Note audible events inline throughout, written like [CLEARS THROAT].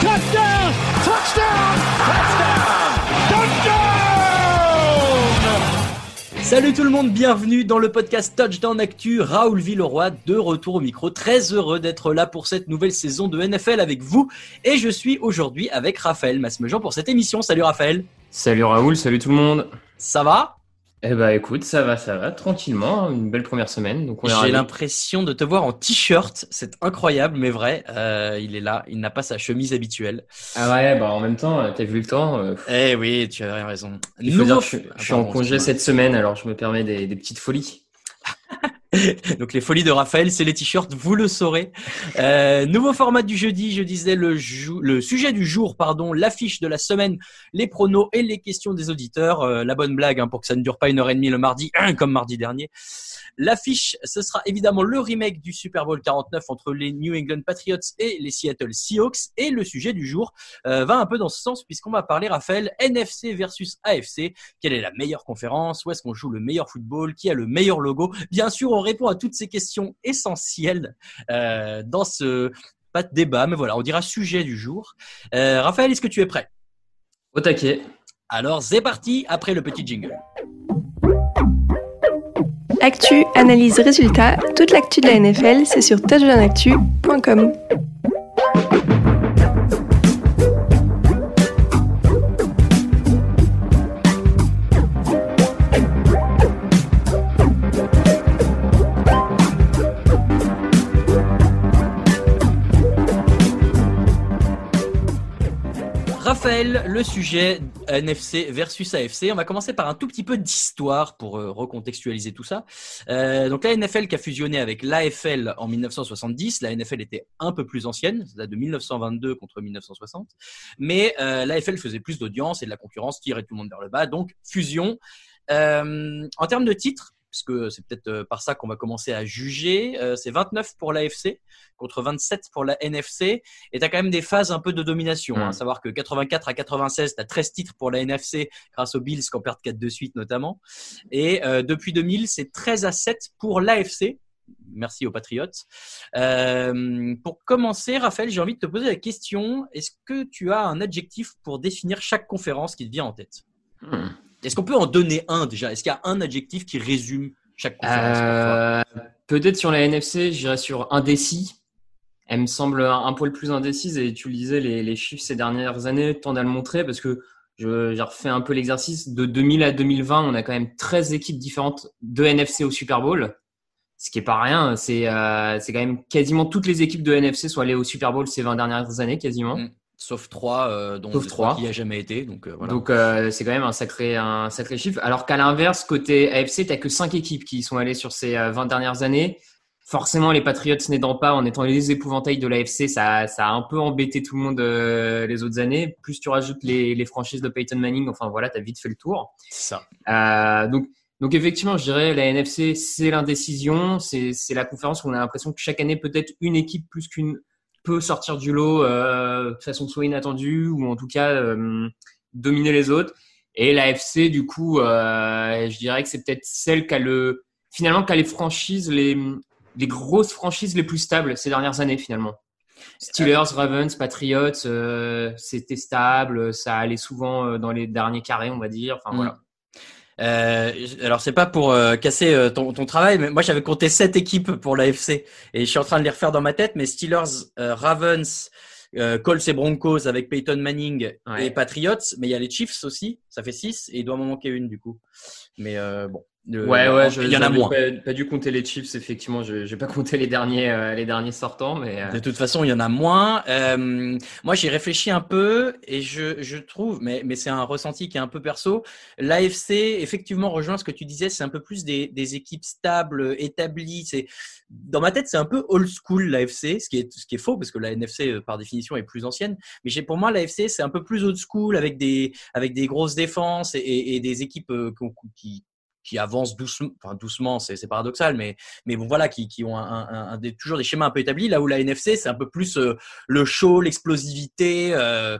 Touchdown. Touchdown. Touchdown. Touchdown. Salut tout le monde, bienvenue dans le podcast Touchdown Actu. Raoul Villeroy de retour au micro. Très heureux d'être là pour cette nouvelle saison de NFL avec vous. Et je suis aujourd'hui avec Raphaël Masmejean pour cette émission. Salut Raphaël. Salut Raoul, salut tout le monde. Ça va? Eh bah écoute, ça va, ça va, tranquillement, hein, une belle première semaine. Donc J'ai l'impression de te voir en t-shirt. C'est incroyable, mais vrai. Euh, il est là. Il n'a pas sa chemise habituelle. Ah ouais, bah en même temps, t'as vu le temps. euh, Eh oui, tu as raison. il faut dire Nouveau- que je, suis- je suis Ah, en pardon, congé cette semaine, alors je me permets des, des petites folies. [LAUGHS] Donc les folies de Raphaël, c'est les t-shirts, vous le saurez. Euh, nouveau format du jeudi, je disais le, sujet du jour, pardon, l'affiche de la semaine, les pronos et les questions des auditeurs. Euh, la bonne blague hein, pour que ça ne dure pas une heure et demie le mardi, [CLEARS THROAT] comme mardi dernier. L'affiche, ce sera évidemment le remake du Super Bowl 49 entre les New England Patriots et les Seattle Seahawks. Et le sujet du jour euh, va un peu dans ce sens puisqu'on va parler, Raphaël, NFC versus AFC. Quelle est la meilleure conférence? Où est-ce qu'on joue le meilleur football? Qui a le meilleur logo? Sûr, on répond à toutes ces questions essentielles euh, dans ce pas de débat, mais voilà, on dira sujet du jour. Euh, Raphaël, est-ce que tu es prêt? Au taquet. Alors, c'est parti après le petit jingle. Actu, analyse, résultat, toute l'actu de la NFL, c'est sur touchdownactu.com. Le sujet NFC versus AFC. On va commencer par un tout petit peu d'histoire pour euh, recontextualiser tout ça. Euh, donc la NFL qui a fusionné avec l'AFL en 1970. La NFL était un peu plus ancienne, ça de 1922 contre 1960. Mais euh, l'AFL faisait plus d'audience et de la concurrence tirait tout le monde vers le bas. Donc fusion. En termes de titres, puisque c'est peut-être euh, par ça qu'on va commencer à juger, euh, c'est 29 pour l'AFC contre 27 pour la NFC. Et tu as quand même des phases un peu de domination. hein. À savoir que 84 à 96, tu as 13 titres pour la NFC grâce aux Bills qui en perdent 4 de suite notamment. Et euh, depuis 2000, c'est 13 à 7 pour l'AFC. Merci aux Patriots. Euh, pour commencer, Raphaël, j'ai envie de te poser la question. Est-ce que tu as un adjectif pour définir chaque conférence qui te vient en tête? Hmm. Est-ce qu'on peut en donner un déjà? Est-ce qu'il y a un adjectif qui résume chaque conférence Euh, Peut-être sur la NFC, j'irais sur indécis. Elle me semble un, un poil plus indécise et tu le disais, les, les chiffres ces dernières années tendent à le montrer parce que je- j'ai refait un peu l'exercice. De 2000 à 2020, on a quand même 13 équipes différentes de NFC au Super Bowl. Ce qui est pas rien, c'est euh, c'est quand même quasiment toutes les équipes de NFC sont allées au Super Bowl ces 20 dernières années quasiment. Mm. Sauf trois, euh, dont Sauf je crois trois. qu'il n'y a jamais été. Donc, euh, voilà. Donc euh, c'est quand même un sacré un sacré chiffre. Alors qu'à l'inverse, côté AFC, t'as que cinq équipes qui sont allées sur ces euh, 20 dernières années. Forcément, les Patriots n'aidant pas, en étant les épouvantails de l'AFC, ça, ça a un peu embêté tout le monde euh, les autres années. Plus tu rajoutes les, les franchises de Peyton Manning, enfin voilà, t'as vite fait le tour. c'est ça. Euh, donc, donc effectivement, je dirais la NFC, c'est l'indécision. C'est la conférence où on a l'impression que chaque année, peut-être une équipe plus qu'une peut sortir du lot euh, de façon soit inattendue ou en tout cas euh, dominer les autres. Et la FC, du coup, euh, je dirais que c'est peut-être celle qui a le finalement qui a les franchises, les, les grosses franchises les plus stables ces dernières années finalement. Steelers, Ravens, Patriots, euh, c'était stable, ça allait souvent euh, dans les derniers carrés, on va dire. Enfin Mm. voilà. Euh, alors c'est pas pour euh, casser euh, ton, ton travail, mais moi j'avais compté sept équipes pour l'AFC et je suis en train de les refaire dans ma tête. Mais Steelers, euh, Ravens, euh, Colts et Broncos avec Peyton Manning Ouais. et Patriots, mais il y a les Chiefs aussi, ça fait six et il doit m'en manquer une du coup. Mais euh, bon, Le- Ouais, ouais, je- il y en a moins. Pas, pas dû compter les chips, effectivement. Je j'ai pas compté les derniers, euh, les derniers sortants, mais euh, De toute façon, il y en a moins. Euh, moi, j'ai réfléchi un peu et je, je trouve, mais, mais c'est un ressenti qui est un peu perso. L'AFC, effectivement, rejoint ce que tu disais, c'est un peu plus des, des équipes stables, établies. C'est dans ma tête, c'est un peu old school l'AFC, ce qui est ce qui est faux parce que la NFC euh, par définition est plus ancienne. Mais j'ai pour moi l'AFC, c'est un peu plus old school avec des avec des grosses défenses et, et, et des équipes euh, qui, qui avancent doucement, enfin doucement, c'est paradoxal, mais mais bon voilà, qui, qui ont un, un, toujours des schémas un peu établis. Là où la NFC, c'est un peu plus euh, le show, l'explosivité. Euh,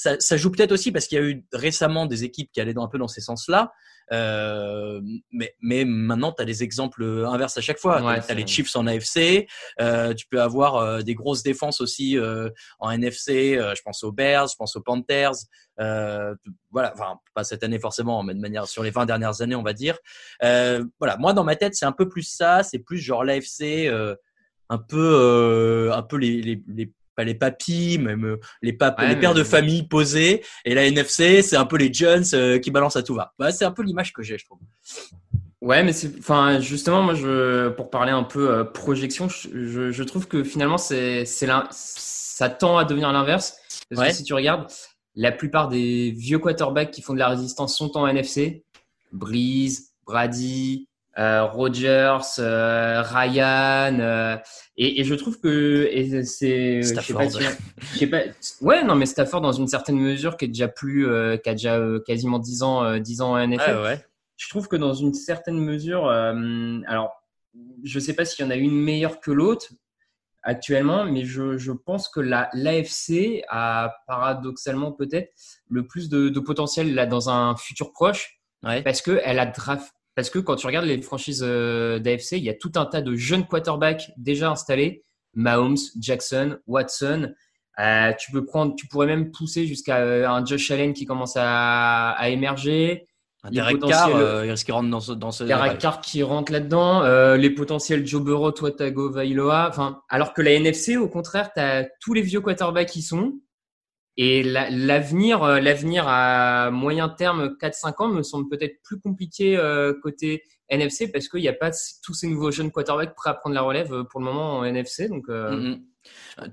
ça, ça joue peut-être aussi parce qu'il y a eu récemment des équipes qui allaient dans, un peu dans ces sens-là. Euh, mais, mais maintenant, tu as des exemples inverses à chaque fois. Ouais, tu as les Chiefs en AFC, euh, tu peux avoir euh, des grosses défenses aussi euh, en NFC. euh, je pense aux Bears, je pense aux Panthers. Euh, voilà, enfin pas cette année forcément, mais de manière sur les 20 dernières années, on va dire. Euh, voilà, moi dans ma tête, c'est un peu plus ça. C'est plus genre l'AFC, euh, un peu, euh, un peu les, les, les pas les papis, même euh, les papes, Ouais, les pères mais- de famille posés. Et la NFC, c'est un peu les Jones euh, qui balancent à tout va. Bah, c'est un peu l'image que j'ai, je trouve. Ouais, mais c'est, enfin, justement, moi, je, pour parler un peu euh, projection, je, je, je trouve que finalement, c'est, ça tend à devenir l'inverse. Parce Ouais. que si tu regardes, la plupart des vieux quarterbacks qui font de la résistance sont en NFC. Breeze, Brady, euh, Rogers, euh, Ryan, euh, et, et je trouve que c'est, je sais pas, si- je sais pas, ouais, non, mais Stafford dans une certaine mesure qui est déjà plus, euh, qui a déjà quasiment 10 ans, euh, 10 ans en NFL ouais. je trouve que dans une certaine mesure, alors je sais pas s'il y en a une meilleure que l'autre actuellement, mais je, je pense que la l'AFC a paradoxalement peut-être le plus de, de potentiel là dans un futur proche Ouais. parce que elle a draft. Parce que quand tu regardes les franchises euh, d'AFC, il y a tout un tas de jeunes quarterbacks déjà installés, Mahomes, Jackson, Watson. Euh, tu peux prendre, tu pourrais même pousser jusqu'à euh, un Josh Allen qui commence à, à émerger. Un Derek Carr, euh, il risque dans ce, dans ce Derek Carr qui rentre là-dedans, euh, les potentiels Joe Burrow, Tua Tagovailoa, enfin, alors que la NFC, au contraire, tu as tous les vieux quarterbacks qui sont. Et la- l'avenir, euh, l'avenir à moyen terme, 4-5 ans, me semble peut-être plus compliqué euh, côté NFC parce qu'il n'y a pas tous ces nouveaux jeunes quarterbacks prêts à prendre la relève euh, pour le moment en NFC. Donc, euh, Mm, mm. Euh,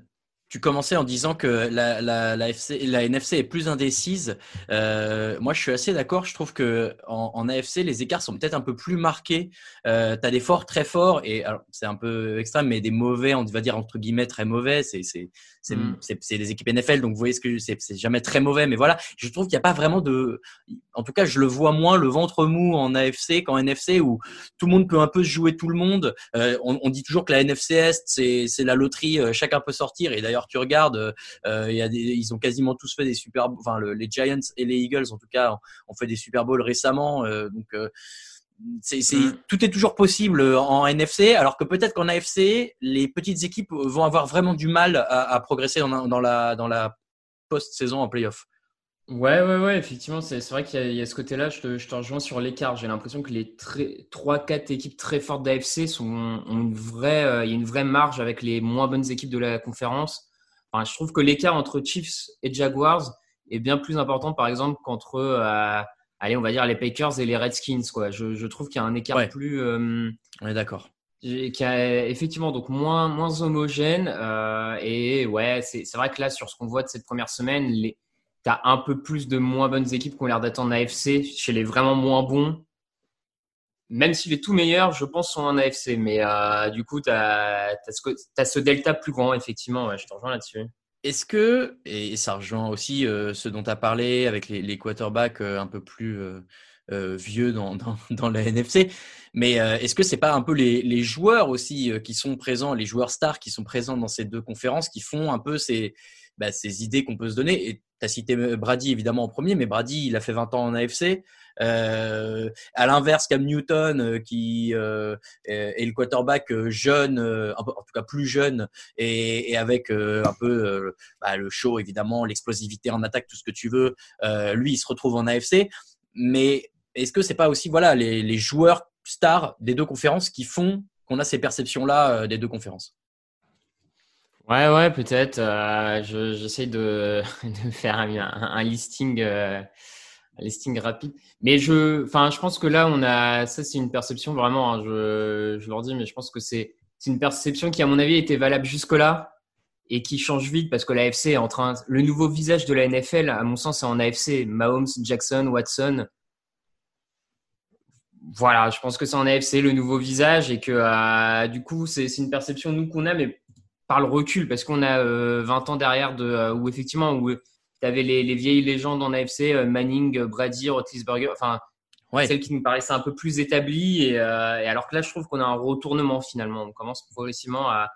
Tu commençais en disant que la, la, la, FC, la NFC est plus indécise. Moi, je suis assez d'accord. Je trouve que en, AFC, les écarts sont peut-être un peu plus marqués. Euh, tu as des forts très forts et c'est un peu extrême, mais des mauvais, on va dire entre guillemets très mauvais. C'est Mm. des équipes NFL, donc vous voyez ce que c'est jamais très mauvais, mais voilà. Je trouve qu'il n'y a pas vraiment de. En tout cas, je le vois moins le ventre mou en AFC qu'en NFC où tout le monde peut un peu se jouer tout le monde. Euh, on, on dit toujours que la NFC Est, c'est c'est la loterie, euh, chacun peut sortir. Et d'ailleurs, tu regardes, euh, il y a des, ils ont quasiment tous fait des Super. Enfin, le- les Giants et les Eagles, en tout cas, ont, ont fait des Super Bowls récemment. euh, donc, euh, c'est, c'est, Mm. tout est toujours possible en NFC, alors que peut-être qu'en AFC, les petites équipes vont avoir vraiment du mal à, à progresser dans, la- dans la, dans la post-saison en playoff. Ouais, ouais, ouais, effectivement, c'est vrai qu'il y, a- il y a ce côté-là, je te, je te rejoins sur l'écart. J'ai l'impression que les très- 3-4 équipes très fortes d'AFC sont, ont une vraie, euh, il y a une vraie marge avec les moins bonnes équipes de la conférence. Enfin, je trouve que l'écart entre Chiefs et Jaguars est bien plus important, par exemple, qu'entre, euh, allez, on va dire les Packers et les Redskins, quoi. Je, je trouve qu'il y a un écart Ouais. plus, euh, On est d'accord. qui a effectivement donc moins moins homogène euh, et ouais c'est vrai que là sur ce qu'on voit de cette première semaine les t'as un peu plus de moins bonnes équipes qui ont l'air d'attendre AFC chez les vraiment moins bons même si les tout meilleurs je pense sont en AFC mais euh, du coup t'as as ce delta plus grand effectivement ouais, je te rejoins là-dessus Est-ce que, et ça rejoint aussi euh, ce dont tu as parlé avec les, quarterbacks euh, un peu plus euh, vieux dans, dans, [LAUGHS] la NFC, mais est-ce que c'est pas un peu les, joueurs aussi qui sont présents, les joueurs stars qui sont présents dans ces deux conférences qui font un peu ces, bah, ces idées qu'on peut se donner? Et tu as cité Brady évidemment en premier, mais Brady, il a fait 20 ans en AFC. Euh, à l'inverse, Cam Newton, euh, qui euh, est le quarterback jeune, en tout cas plus jeune, et, avec un peu bah, le show, évidemment, l'explosivité en attaque, tout ce que tu veux, lui, il se retrouve en AFC. Mais est-ce que c'est pas aussi voilà les, joueurs stars des deux conférences qui font qu'on a ces perceptions-là des deux conférences? Ouais, ouais, peut-être. Euh, J'essaie de, [LAUGHS] de, faire un, listing, un listing rapide. Mais je, enfin, je pense que là, on a, ça, c'est une perception vraiment. Hein, je, je leur dis, mais je pense que c'est, c'est une perception qui, à mon avis, était valable jusque-là et qui change vite parce que l'AFC est en train, le nouveau visage de la NFL, à mon sens, c'est en AFC. Mahomes, Jackson, Watson. Voilà, je pense que c'est en AFC le nouveau visage et que euh, du coup, c'est une perception nous qu'on a, mais par le recul, parce qu'on a 20 euh, ans derrière de, euh, où effectivement, où tu avais les, les, vieilles légendes en AFC, euh, Manning, Brady, Roethlisberger, enfin, ouais. celles qui nous paraissaient un peu plus établies. Et, et alors que là, je trouve qu'on a un retournement finalement. On commence progressivement à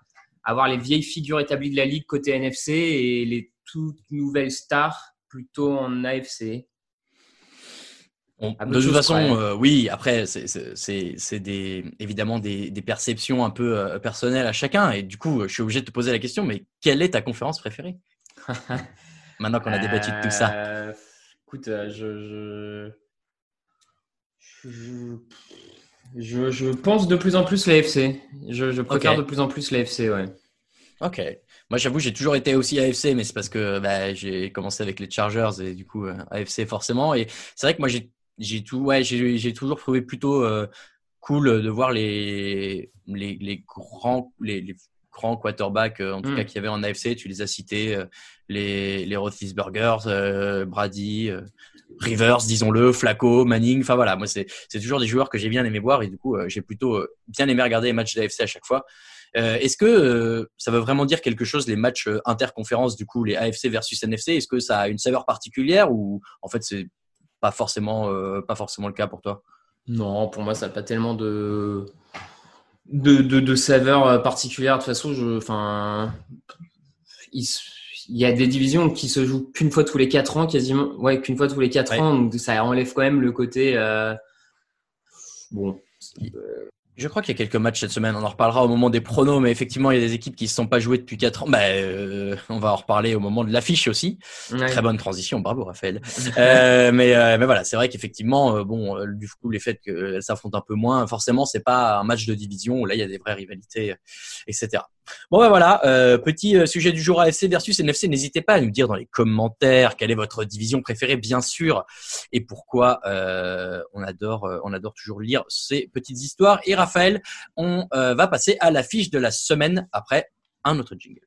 avoir les vieilles figures établies de la ligue côté NFC et les toutes nouvelles stars plutôt en AFC de toute façon, euh, oui, après, c'est des, évidemment des, des, perceptions un peu euh, personnelles à chacun. Et du coup, je suis obligé de te poser la question, mais quelle est ta conférence préférée? [LAUGHS] Maintenant qu'on a débattu de tout ça. Euh, écoute, je je, je, pense de plus en plus l'AFC. Je, je préfère de plus en plus l'AFC, ouais. Ok. Moi, j'avoue, j'ai toujours été aussi AFC, mais c'est parce que bah, j'ai commencé avec les Chargers et du coup, AFC forcément. Et c'est vrai que moi, j'ai j'ai tout, ouais, j'ai toujours trouvé plutôt euh, cool de voir les, les, les grands, les, les, grands quarterbacks, euh, en tout cas, mm. qu'il y avait en AFC. Tu les as cités, euh, les, les Roethlisberger, Brady, Rivers, disons-le, Flacco, Manning. Enfin voilà, moi, c'est toujours des joueurs que j'ai bien aimé voir et du coup, j'ai plutôt bien aimé regarder les matchs d'AFC à chaque fois. Est-ce que ça veut vraiment dire quelque chose, les matchs interconférences, du coup, les AFC versus NFC Est-ce que ça a une saveur particulière ou en fait c'est pas forcément, euh, pas forcément le cas pour toi? Non, pour moi, ça n'a pas tellement de, de, de, saveur euh, particulière. De toute façon, je, enfin, il, y a des divisions qui se jouent qu'une fois tous les quatre ans, quasiment. Ouais, qu'une fois tous les quatre ans. Donc, ça enlève quand même le côté. Euh, bon. Je crois qu'il y a quelques matchs cette semaine. On en reparlera au moment des pronos, mais effectivement, il y a des équipes qui ne se sont pas jouées depuis 4 ans. Bah, euh, on va en reparler au moment de l'affiche aussi. Très bonne transition, bravo Raphaël. [LAUGHS] euh, mais, euh, mais voilà, c'est vrai qu'effectivement, euh, bon, du coup, les faits qu'elles s'affrontent un peu moins, forcément, c'est pas un match de division où là, il y a des vraies rivalités, etc. Bon ben voilà, euh, petit euh, sujet du jour AFC versus NFC. N'hésitez pas à nous dire dans les commentaires quelle est votre division préférée, bien sûr, et pourquoi. Euh, on adore, on adore toujours lire ces petites histoires. Et Raphaël, on va passer à l'affiche de la semaine après un autre jingle.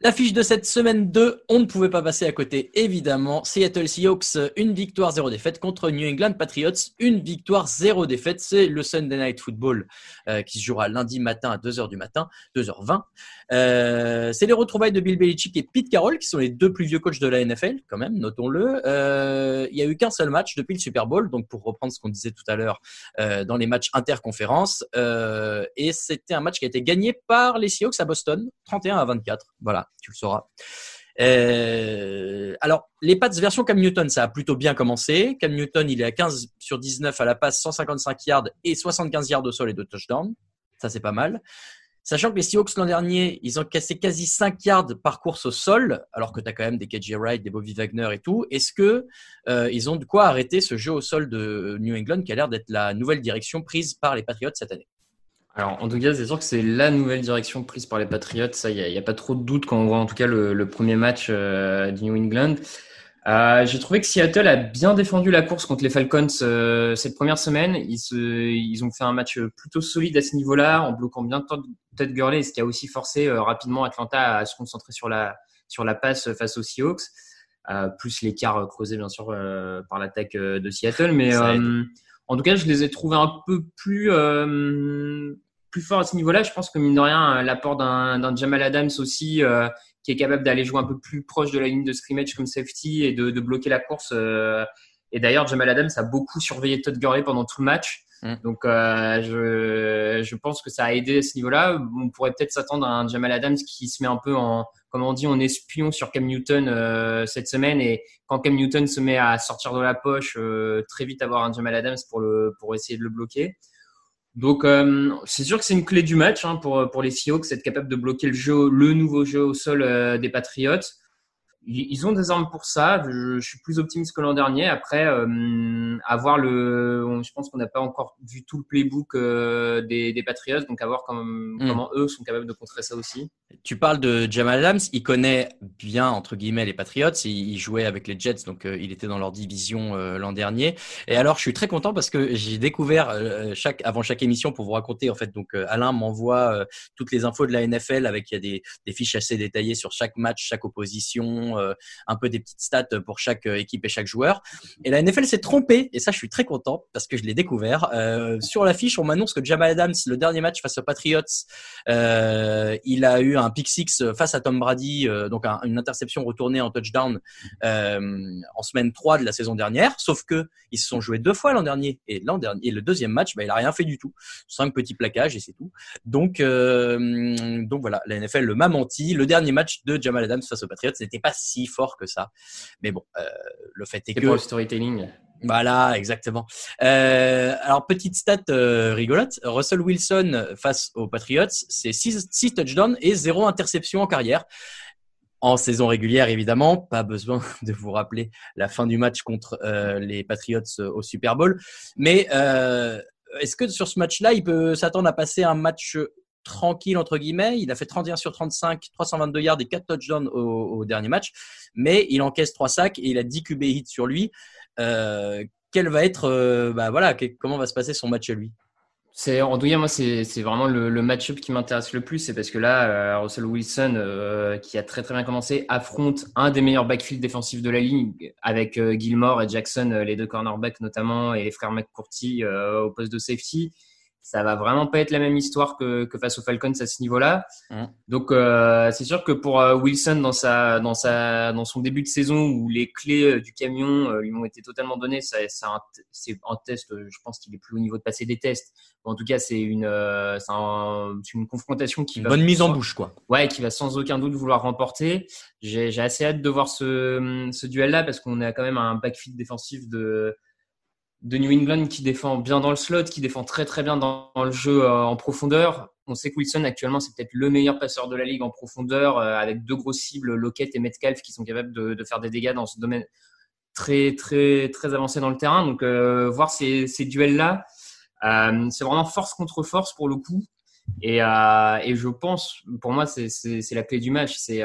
L'affiche de cette semaine 2, on ne pouvait pas passer à côté, évidemment. Seattle Seahawks, une victoire, zéro défaite contre New England Patriots, une victoire, zéro défaite. C'est le Sunday Night Football euh, qui se jouera lundi matin à 2h du matin, 2h20. Euh, c'est les retrouvailles de Bill Belichick et Pete Carroll, qui sont les deux plus vieux coachs de la NFL, quand même, notons-le. Euh, il y a eu qu'un seul match depuis le Super Bowl, donc pour reprendre ce qu'on disait tout à l'heure dans les matchs interconférences. Et c'était un match qui a été gagné par les Seahawks à Boston, 31 à 24. Voilà, tu le sauras. Euh, alors, les Pats version Cam Newton, ça a plutôt bien commencé. Cam Newton, il est à 15 sur 19 à la passe, 155 yards et 75 yards au sol et de touchdown. Ça, c'est pas mal. Sachant que les Seahawks l'an dernier, ils ont cassé quasi 5 yards par course au sol, alors que tu as quand même des KJ Wright, des Bobby Wagner et tout. Est-ce que euh, ils ont de quoi arrêter ce jeu au sol de New England qui a l'air d'être la nouvelle direction prise par les Patriots cette année? Alors, en tout cas, c'est sûr que c'est la nouvelle direction prise par les Patriots. Ça, il n'y a, pas trop de doute quand on voit en tout cas le, premier match euh, du New England. Euh, j'ai trouvé que Seattle a bien défendu la course contre les Falcons euh, cette première semaine. Ils, se, ils ont fait un match plutôt solide à ce niveau-là, en bloquant bien Todd Gurley, ce qui a aussi forcé euh, rapidement Atlanta à se concentrer sur la, sur la passe face aux Seahawks, euh, plus l'écart creusé bien sûr par l'attaque de Seattle. Mais en tout cas, je les ai trouvés un peu plus plus fort à ce niveau-là. Je pense que mine de rien, l'apport d'un Jamal Adams aussi, euh, qui est capable d'aller jouer un peu plus proche de la ligne de scrimmage comme safety et de, de bloquer la course. Euh. et d'ailleurs, Jamal Adams a beaucoup surveillé Todd Gurley pendant tout le match. Mm. Donc, euh, je, je pense que ça a aidé à ce niveau-là. On pourrait peut-être s'attendre à un Jamal Adams qui se met un peu en, comme on dit, on espion sur Cam Newton cette semaine. Et quand Cam Newton se met à sortir de la poche, très vite avoir un Jamal Adams pour, le, pour essayer de le bloquer. Donc, c'est sûr que c'est une clé du match hein, pour, pour les Seahawks, être capable de bloquer le jeu, le nouveau jeu au sol des Patriots ils ont des armes pour ça. Je, suis plus optimiste que l'an dernier. Après, euh, avoir le, je pense qu'on n'a pas encore vu tout le playbook euh, des, des Patriots, donc à voir comment, hmm. comment eux sont capables de contrer ça aussi. Tu parles de Jamal Adams. Il connaît bien entre guillemets les Patriots. Il, jouait avec les Jets, donc euh, il était dans leur division l'an dernier. Et alors, je suis très content parce que j'ai découvert chaque avant chaque émission pour vous raconter en fait. Donc, Alain m'envoie toutes les infos de la NFL avec il y a des, des fiches assez détaillées sur chaque match, chaque opposition euh, un peu des petites stats pour chaque euh, équipe et chaque joueur. Et la NFL s'est trompée, et ça, je suis très content parce que je l'ai découvert. Euh, sur l'affiche, on m'annonce que Jamal Adams, le dernier match face aux Patriots, il a eu un pick six face à Tom Brady, donc une interception retournée en touchdown en semaine 3 de la saison dernière. Sauf que ils se sont joués deux fois l'an dernier, et l'an dernier, et le deuxième match, bah, il a rien fait du tout. Cinq petits plaquages et c'est tout. Donc, donc voilà, la NFL m'a menti. Le dernier match de Jamal Adams face aux Patriots n'était pas si fort que ça. Mais bon, euh, le fait est, que. pour le storytelling. Voilà, exactement. Euh, alors, petite stat euh, rigolote. Russell Wilson face aux Patriots, c'est 6, touchdowns et 0 interception en carrière. En saison régulière, évidemment, pas besoin [LAUGHS] de vous rappeler la fin du match contre les Patriots au Super Bowl. Mais est-ce que sur ce match-là, il peut s'attendre à passer un match tranquille entre guillemets. Il a fait 31 sur 35, 322 yards et 4 touchdowns au, dernier match, mais il encaisse 3 sacs et il a 10 QB hits sur lui. Euh, quel va être, euh, bah voilà, comment va se passer son match à lui? C'est en tout cas moi c'est vraiment le, match-up qui m'intéresse le plus c'est parce que là euh, Russell Wilson qui a très très bien commencé affronte un des meilleurs backfields défensifs de la ligne avec Gilmore et Jackson les deux cornerbacks notamment et les frères McCourty au poste de safety ça va vraiment pas être la même histoire que, que face aux Falcons à ce niveau-là. Mmh. Donc euh, c'est sûr que pour euh, Wilson dans sa dans sa dans son début de saison où les clés euh, du camion lui ont été totalement données, c'est un, test. Je pense qu'il est plus au niveau de passer des tests. en tout cas, c'est une c'est un, une confrontation qui va bonne mise en bouche quoi. Ouais, qui va sans aucun doute vouloir remporter. J'ai assez hâte de voir ce ce duel-là parce qu'on a quand même un backfield défensif de de New England qui défend bien dans le slot, qui défend très très bien dans, le jeu euh, en profondeur. On sait que Wilson actuellement c'est peut-être le meilleur passeur de la ligue en profondeur euh, avec deux grosses cibles, Lockett et Metcalf qui sont capables de, faire des dégâts dans ce domaine très très très avancé dans le terrain. Donc euh, voir ces, duels là, c'est vraiment force contre force pour le coup. Et, et je pense, pour moi, c'est la clé du match. C'est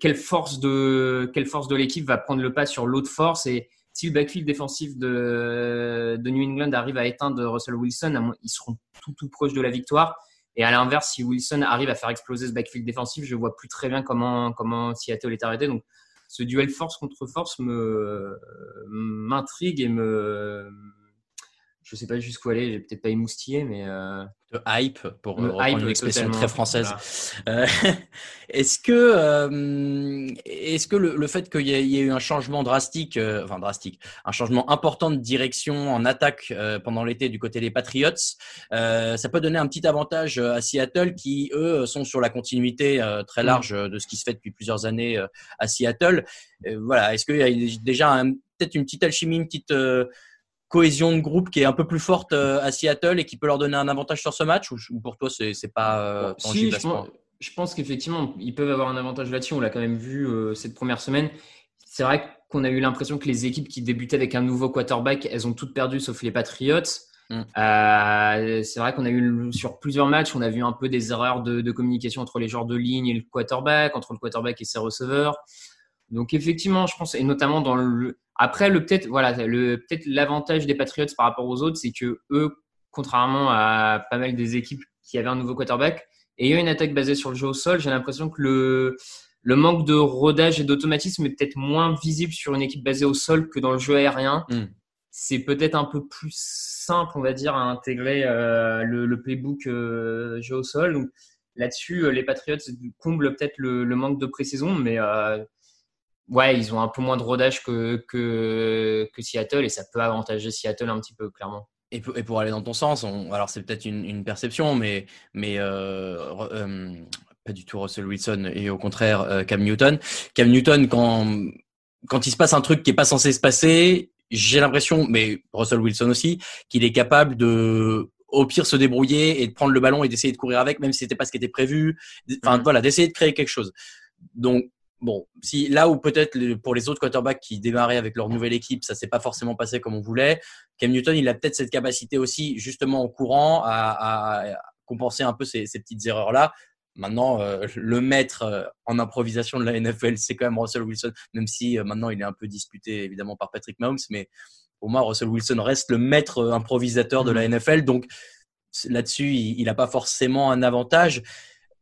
quelle force de quelle force de l'équipe va prendre le pas sur l'autre force et si le backfield défensif de, New England arrive à éteindre Russell Wilson, ils seront tout tout proches de la victoire. Et à l'inverse, si Wilson arrive à faire exploser ce backfield défensif, je vois plus très bien comment comment Seattle est arrêté. Donc ce duel force contre force me m'intrigue et me je sais pas jusqu'où aller, j'ai peut-être pas émoustillé, mais euh... hype pour euh, reprendre une expression très française. [LAUGHS] Euh, est-ce que est-ce que le, fait qu'il y, ait eu un changement drastique, enfin drastique, un changement important de direction en attaque pendant l'été du côté des Patriots, ça peut donner un petit avantage à Seattle qui eux sont sur la continuité très mm. large de ce qui se fait depuis plusieurs années à Seattle. voilà, est-ce qu'il y a déjà peut-être une petite alchimie, une petite cohésion de groupe qui est un peu plus forte euh, à Seattle et qui peut leur donner un avantage sur ce match ou, pour toi c'est pas euh, si, je, pense, qu'effectivement ils peuvent avoir un avantage là-dessus on l'a quand même vu euh, cette première semaine c'est vrai qu'on a eu l'impression que les équipes qui débutaient avec un nouveau quarterback elles ont toutes perdu sauf les Patriots mm. c'est vrai qu'on a eu sur plusieurs matchs on a vu un peu des erreurs de, de communication entre les joueurs de ligne et le quarterback entre le quarterback et ses receveurs donc effectivement, je pense, et notamment dans le. Après, le peut-être, voilà, le peut-être l'avantage des Patriots par rapport aux autres, c'est que eux, contrairement à pas mal des équipes qui avaient un nouveau quarterback, ayant une attaque basée sur le jeu au sol, j'ai l'impression que le le manque de rodage et d'automatisme est peut-être moins visible sur une équipe basée au sol que dans le jeu aérien. Hmm. C'est peut-être un peu plus simple, on va dire, à intégrer euh, le, le, playbook euh, jeu au sol. Donc là-dessus, euh, les Patriots comblent peut-être le, le, manque de pré-saison, mais ouais, ils ont un peu moins de rodage que, que, que, Seattle et ça peut avantager Seattle un petit peu, clairement. Et pour, et pour aller dans ton sens, alors c'est peut-être une, une, perception, mais, mais euh, euh, Pas du tout Russell Wilson et au contraire euh, Cam Newton. Cam Newton, quand, quand il se passe un truc qui est pas censé se passer, j'ai l'impression, mais Russell Wilson aussi, qu'il est capable de au pire se débrouiller et de prendre le ballon et d'essayer de courir avec, même si c'était pas ce qui était prévu. Enfin Mhm. voilà, d'essayer de créer quelque chose. Donc bon, si là où peut-être pour les autres quarterbacks qui démarraient avec leur nouvelle équipe, ça s'est pas forcément passé comme on voulait. Cam Newton, il a peut-être cette capacité aussi, justement en courant, à, à compenser un peu ces, ces petites erreurs là. Maintenant, euh, le maître euh, en improvisation de la NFL, c'est quand même Russell Wilson, même si euh, maintenant il est un peu disputé évidemment par Patrick Mahomes, mais pour moi, Russell Wilson reste le maître improvisateur de la NFL, donc là-dessus, il n'a pas forcément un avantage.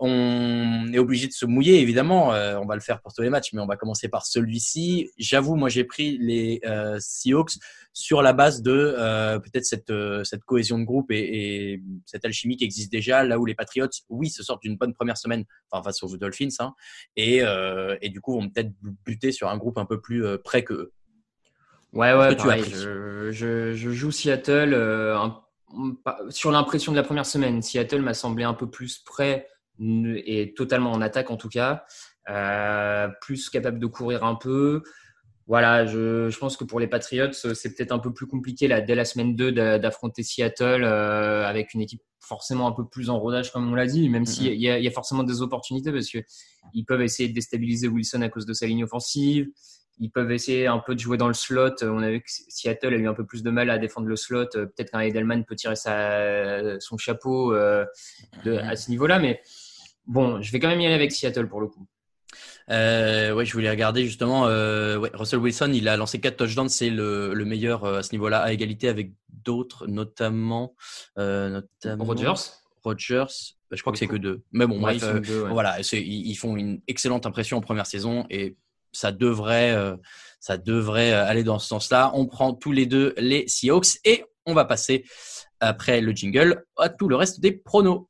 On est obligé de se mouiller, évidemment. euh, on va le faire pour tous les matchs, mais on va commencer par celui-ci. J'avoue, moi, j'ai pris les euh, Seahawks sur la base de euh, peut-être cette, cette cohésion de groupe et, et cette alchimie qui existe déjà, là où les Patriots, oui, se sortent d'une bonne première semaine enfin, face aux Dolphins, hein, et, et du coup vont peut-être buter sur un groupe un peu plus près que eux. Ouais, ouais, tu je, je, je joue Seattle un- sur l'impression de la première semaine. Seattle m'a semblé un peu plus prêt et totalement en attaque en tout cas, euh, plus capable de courir un peu. Voilà, je, je pense que pour les Patriots, c'est peut-être un peu plus compliqué là, dès la semaine 2 d'a- d'affronter Seattle euh, avec une équipe forcément un peu plus en rodage, comme on l'a dit, même s'il y, a- y a forcément des opportunités parce que ils peuvent essayer de déstabiliser Wilson à cause de sa ligne offensive. Ils peuvent essayer un peu de jouer dans le slot. On a vu que Seattle a eu un peu plus de mal à défendre le slot. Euh, Peut-être qu'un Edelman peut tirer sa, son chapeau euh, de, à ce niveau-là. Mais bon, je vais quand même y aller avec Seattle pour le coup. Euh, ouais, je voulais regarder justement. Euh, ouais, Russell Wilson, il a lancé quatre touchdowns, c'est le, le meilleur euh, à ce niveau-là, à égalité avec d'autres, notamment, euh, notamment Rodgers Rodgers. Bah, Je crois que c'est que deux. Mais bon, Ouais, bref, ils sont deux, ouais. voilà, ils, font une excellente impression en première saison et ça devrait, ça devrait aller dans ce sens-là. On prend tous les deux les Seahawks et on va passer après le jingle à tout le reste des pronos.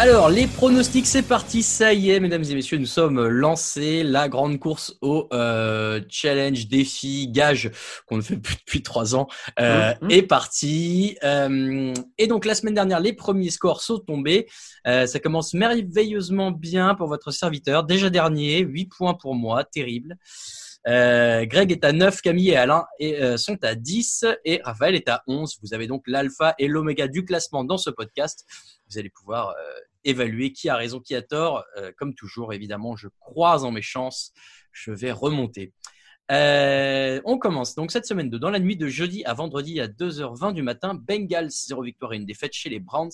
Alors, les pronostics, c'est parti. Ça y est, mesdames et messieurs, nous sommes lancés. La grande course au euh, challenge, défi, gage qu'on ne fait plus depuis trois ans euh, Mhm. est partie. Euh, et donc, la semaine dernière, les premiers scores sont tombés. Euh, ça commence merveilleusement bien pour votre serviteur. Déjà dernier, 8 points pour moi, terrible. Euh, Greg est à 9, Camille et Alain et, euh, sont à 10 et Raphaël est à 11. Vous avez donc l'alpha et l'oméga du classement dans ce podcast. Vous allez pouvoir euh, évaluer qui a raison, qui a tort. Euh, comme toujours, évidemment, je croise en mes chances. Je vais remonter. Euh, on commence donc cette semaine de dans la nuit de jeudi à vendredi à 2h20 du matin. Bengals, 0 victoire et une défaite chez les Browns.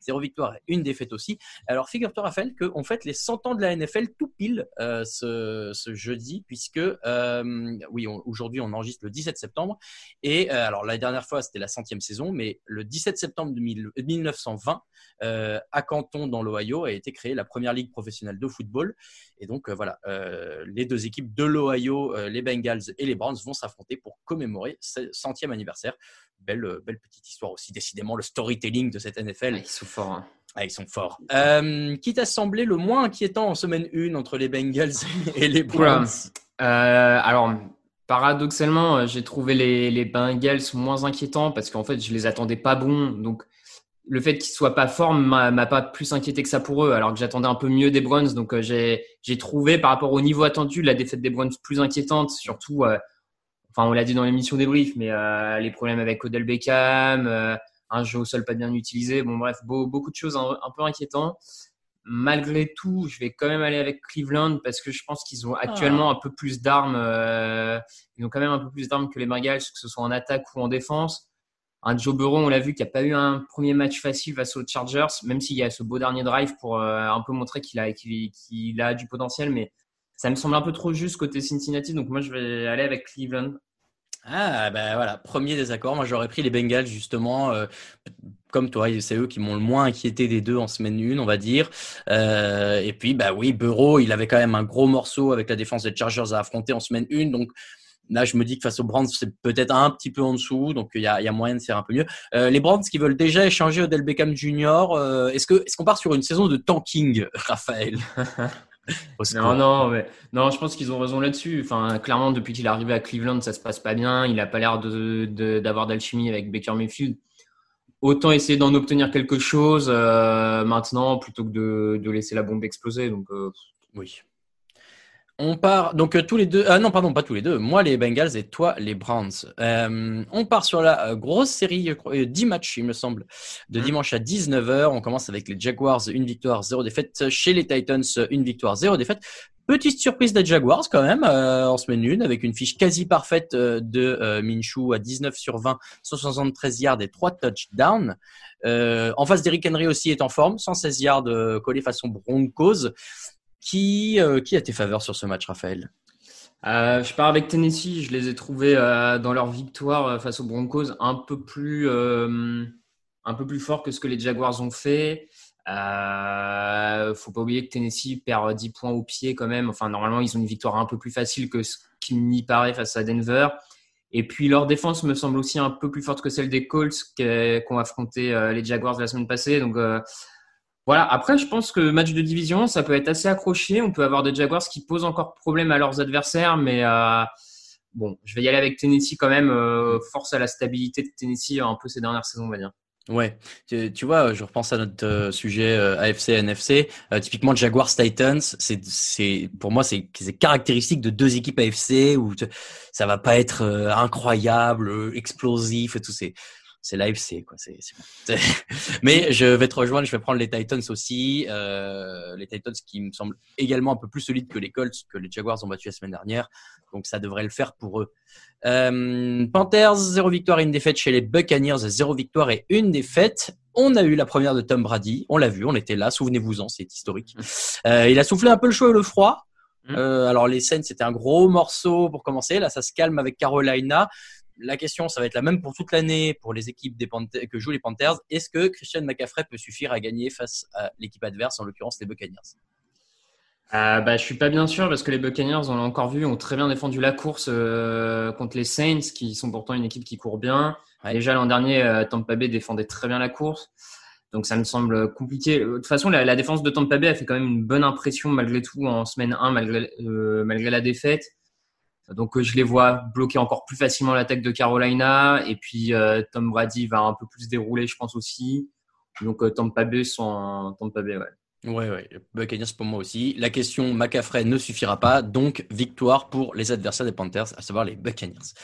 0 victoire une défaite aussi. Alors figure-toi Raphaël qu'on fête les 100 ans de la NFL tout pile euh, ce, jeudi puisque euh, oui aujourd'hui on enregistre le 17 septembre. Et euh, alors la dernière fois c'était la centième saison mais le 17 septembre 2000 1920 euh, à Canton dans l'Ohio a été créée la première ligue professionnelle de football. Et donc voilà les deux équipes de l'Ohio les Bengals et les Browns vont s'affronter pour commémorer ce centième anniversaire. Belle belle petite histoire aussi. Décidément le storytelling de cette NFL sont forts. hein. ah, ils sont forts. Euh, qui t'a semblé le moins inquiétant en semaine 1 entre les Bengals [LAUGHS] et les. Browns? Euh, alors, paradoxalement, euh, j'ai trouvé les, les Bengals moins inquiétants parce qu'en fait, je les attendais pas bons. Donc, le fait qu'ils soient pas forts m'a m'a pas plus inquiété que ça pour eux, alors que j'attendais un peu mieux des Browns. Donc, euh, j'ai trouvé par rapport au niveau attendu la défaite des Browns plus inquiétante, surtout. Enfin, on l'a dit dans l'émission débrief, mais les problèmes avec Odell Beckham, un jeu au sol pas bien utilisé. Bon, bref, beau- beaucoup de choses un, un peu inquiétantes. Malgré tout, je vais quand même aller avec Cleveland parce que je pense qu'ils ont actuellement un peu plus d'armes. euh, ils ont quand même un peu plus d'armes que les Bengals, que ce soit en attaque ou en défense. Un Joe Burrow, on l'a vu, qui n'a pas eu un premier match facile face aux Chargers, même s'il y a ce beau dernier drive pour euh, un peu montrer qu'il a, qu'il, qu'il a du potentiel, mais ça me semble un peu trop juste côté Cincinnati, donc moi je vais aller avec Cleveland. Ah, ben voilà, premier désaccord. Moi, j'aurais pris les Bengals, justement. euh, comme toi, c'est eux qui m'ont le moins inquiété des deux en semaine 1, on va dire. Euh, et puis, bah oui, Burrow, il avait quand même un gros morceau avec la défense des Chargers à affronter en semaine 1. Donc, Là, je me dis que face aux Brands, c'est peut-être un petit peu en dessous, donc il y a, y a, moyen de faire un peu mieux. Euh, les Brands qui veulent déjà échanger Odell Beckham Jr., est-ce que est-ce qu'on part sur une saison de tanking, Raphaël? [LAUGHS] Non, non, mais non, je pense qu'ils ont raison là-dessus. Enfin, clairement, depuis qu'il est arrivé à Cleveland, ça se passe pas bien. Il a pas l'air de, d'avoir d'alchimie avec Baker Mayfield. Autant essayer d'en obtenir quelque chose euh, maintenant plutôt que de, de, laisser la bombe exploser. Donc, euh, oui. On part donc euh, tous les deux. Ah non, pardon, pas tous les deux. Moi les Bengals et toi les Browns. Euh, on part sur la euh, grosse série, 10 matchs, il me semble, de mmh. dimanche à 19h. On commence avec les Jaguars, une victoire, zéro défaite. Chez les Titans, une victoire, zéro défaite. Petite surprise des Jaguars quand même en semaine 1 avec une fiche quasi parfaite de Minshew à 19 sur 20, 173 yards et 3 touchdowns. en face d'Eric Henry aussi est en forme, 116 yards collés façon Broncos. Qui, euh, qui a tes faveurs sur ce match, Raphaël? Euh, je pars avec Tennessee. Je les ai trouvés euh, dans leur victoire face aux Broncos un peu plus, un plus fort que ce que les Jaguars ont fait. Euh, faut pas oublier que Tennessee perd 10 points au pied quand même. Enfin, normalement, ils ont une victoire un peu plus facile que ce qui n'y paraît face à Denver. Et puis leur défense me semble aussi un peu plus forte que celle des Colts qu'ont affronté les Jaguars la semaine passée. Donc voilà, après, je pense que match de division, ça peut être assez accroché. On peut avoir des Jaguars qui posent encore problème à leurs adversaires, mais euh, bon, je vais y aller avec Tennessee quand même. Euh, force à la stabilité de Tennessee un peu ces dernières saisons, on va dire. Ouais, tu, tu vois, je repense à notre euh, sujet AFC NFC. typiquement, Jaguars Titans, c'est, c'est pour moi, c'est, c'est caractéristique de deux équipes AFC où ça va pas être incroyable, explosif et tout. C'est c'est l'AFC quoi. C'est, [LAUGHS] Mais je vais te rejoindre, je vais prendre les Titans aussi, euh, les Titans qui me semblent également un peu plus solides que les Colts que les Jaguars ont battu la semaine dernière, donc ça devrait le faire pour eux. Euh, Panthers zéro victoire et une défaite chez les Buccaneers, zéro victoire et une défaite. On a eu la première de Tom Brady, on l'a vu, on était là, souvenez-vous-en, c'est historique. Mmh. Euh, il a soufflé un peu le chaud et le froid. Euh, alors les Saints c'était un gros morceau pour commencer. Là ça se calme avec Carolina la question, ça va être la même pour toute l'année pour les équipes des que jouent les Panthers. Est-ce que Christian McCaffrey peut suffire à gagner face à l'équipe adverse, en l'occurrence les Buccaneers? Euh, bah, je suis pas bien sûr parce que les Buccaneers, on l'a encore vu, ont très bien défendu la course euh, contre les Saints, qui sont pourtant une équipe qui court bien. Déjà l'an dernier, euh, Tampa Bay défendait très bien la course, donc ça me semble compliqué. De toute façon, la, défense de Tampa Bay a fait quand même une bonne impression malgré tout en semaine 1, malgré, euh, malgré la défaite. Donc euh, je les vois bloquer encore plus facilement l'attaque de Carolina. Et puis euh, Tom Brady va un peu plus dérouler, je pense aussi. Donc euh, Tampa Bay sont Tampa Bay, ouais. Ouais, ouais, Buccaneers pour moi aussi. La question McCaffrey ne suffira pas, donc victoire pour les adversaires des Panthers, à savoir les Buccaneers.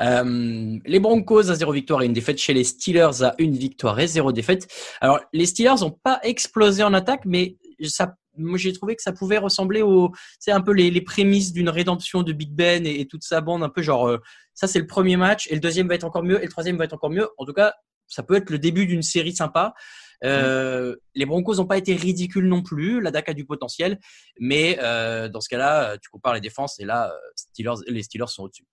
Euh, les Broncos à zéro victoire et une défaite chez les Steelers à une victoire et zéro défaite. Alors les Steelers n'ont pas explosé en attaque, mais ça moi j'ai trouvé que ça pouvait ressembler au c'est un peu les, les prémices d'une rédemption de Big Ben et, toute sa bande un peu genre euh, ça c'est le premier match et le deuxième va être encore mieux et le troisième va être encore mieux en tout cas ça peut être le début d'une série sympa euh, les Broncos n'ont pas été ridicules non plus la DAC a du potentiel mais euh, dans ce cas-là tu compares les défenses et là Steelers, les Steelers sont au-dessus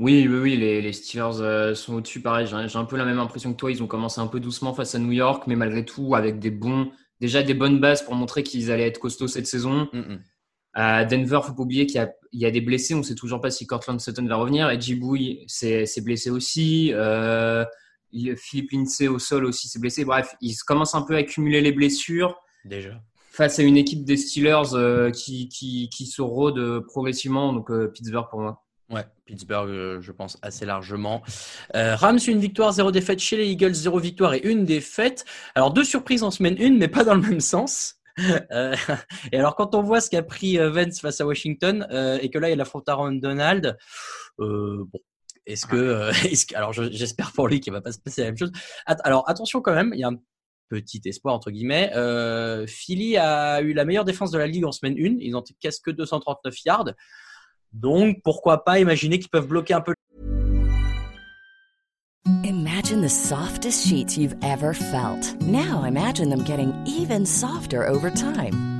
oui, oui, oui, les, les Steelers sont au-dessus. Pareil, j'ai un peu la même impression que toi. Ils ont commencé un peu doucement face à New York, mais malgré tout, avec des bons, déjà des bonnes bases pour montrer qu'ils allaient être costauds cette saison. Mm, mm. À Denver, faut pas oublier qu'il y, a des blessés. On sait toujours pas si Cortland Sutton va revenir. Et Djibouille s'est blessé aussi. Euh, Philippe Lindsay au sol aussi s'est blessé. Bref, ils commencent un peu à accumuler les blessures. Déjà. Face à une équipe des Steelers euh, qui, qui, qui se rôde progressivement. Donc euh, Pittsburgh pour moi. Ouais, Pittsburgh, euh, je pense assez largement. Euh, Rams, une victoire, zéro défaite chez les Eagles, zéro victoire et une défaite. Alors deux surprises en semaine une, mais pas dans le même sens. [LAUGHS] Euh, et alors quand on voit ce qu'a pris Vance face à Washington et que là il affronte Aaron Donald, bon, est-ce que, [LAUGHS] alors j'espère pour lui qu'il va pas se passer la même chose. alors attention quand même, il y a un petit espoir entre guillemets. Philly a eu la meilleure défense de la ligue en semaine 1, ils ont quasiment que 239 yards. Donc, pourquoi pas imaginer qu'ils peuvent bloquer un peu. Imagine the softest sheets you've ever felt. Now imagine them getting even softer over time.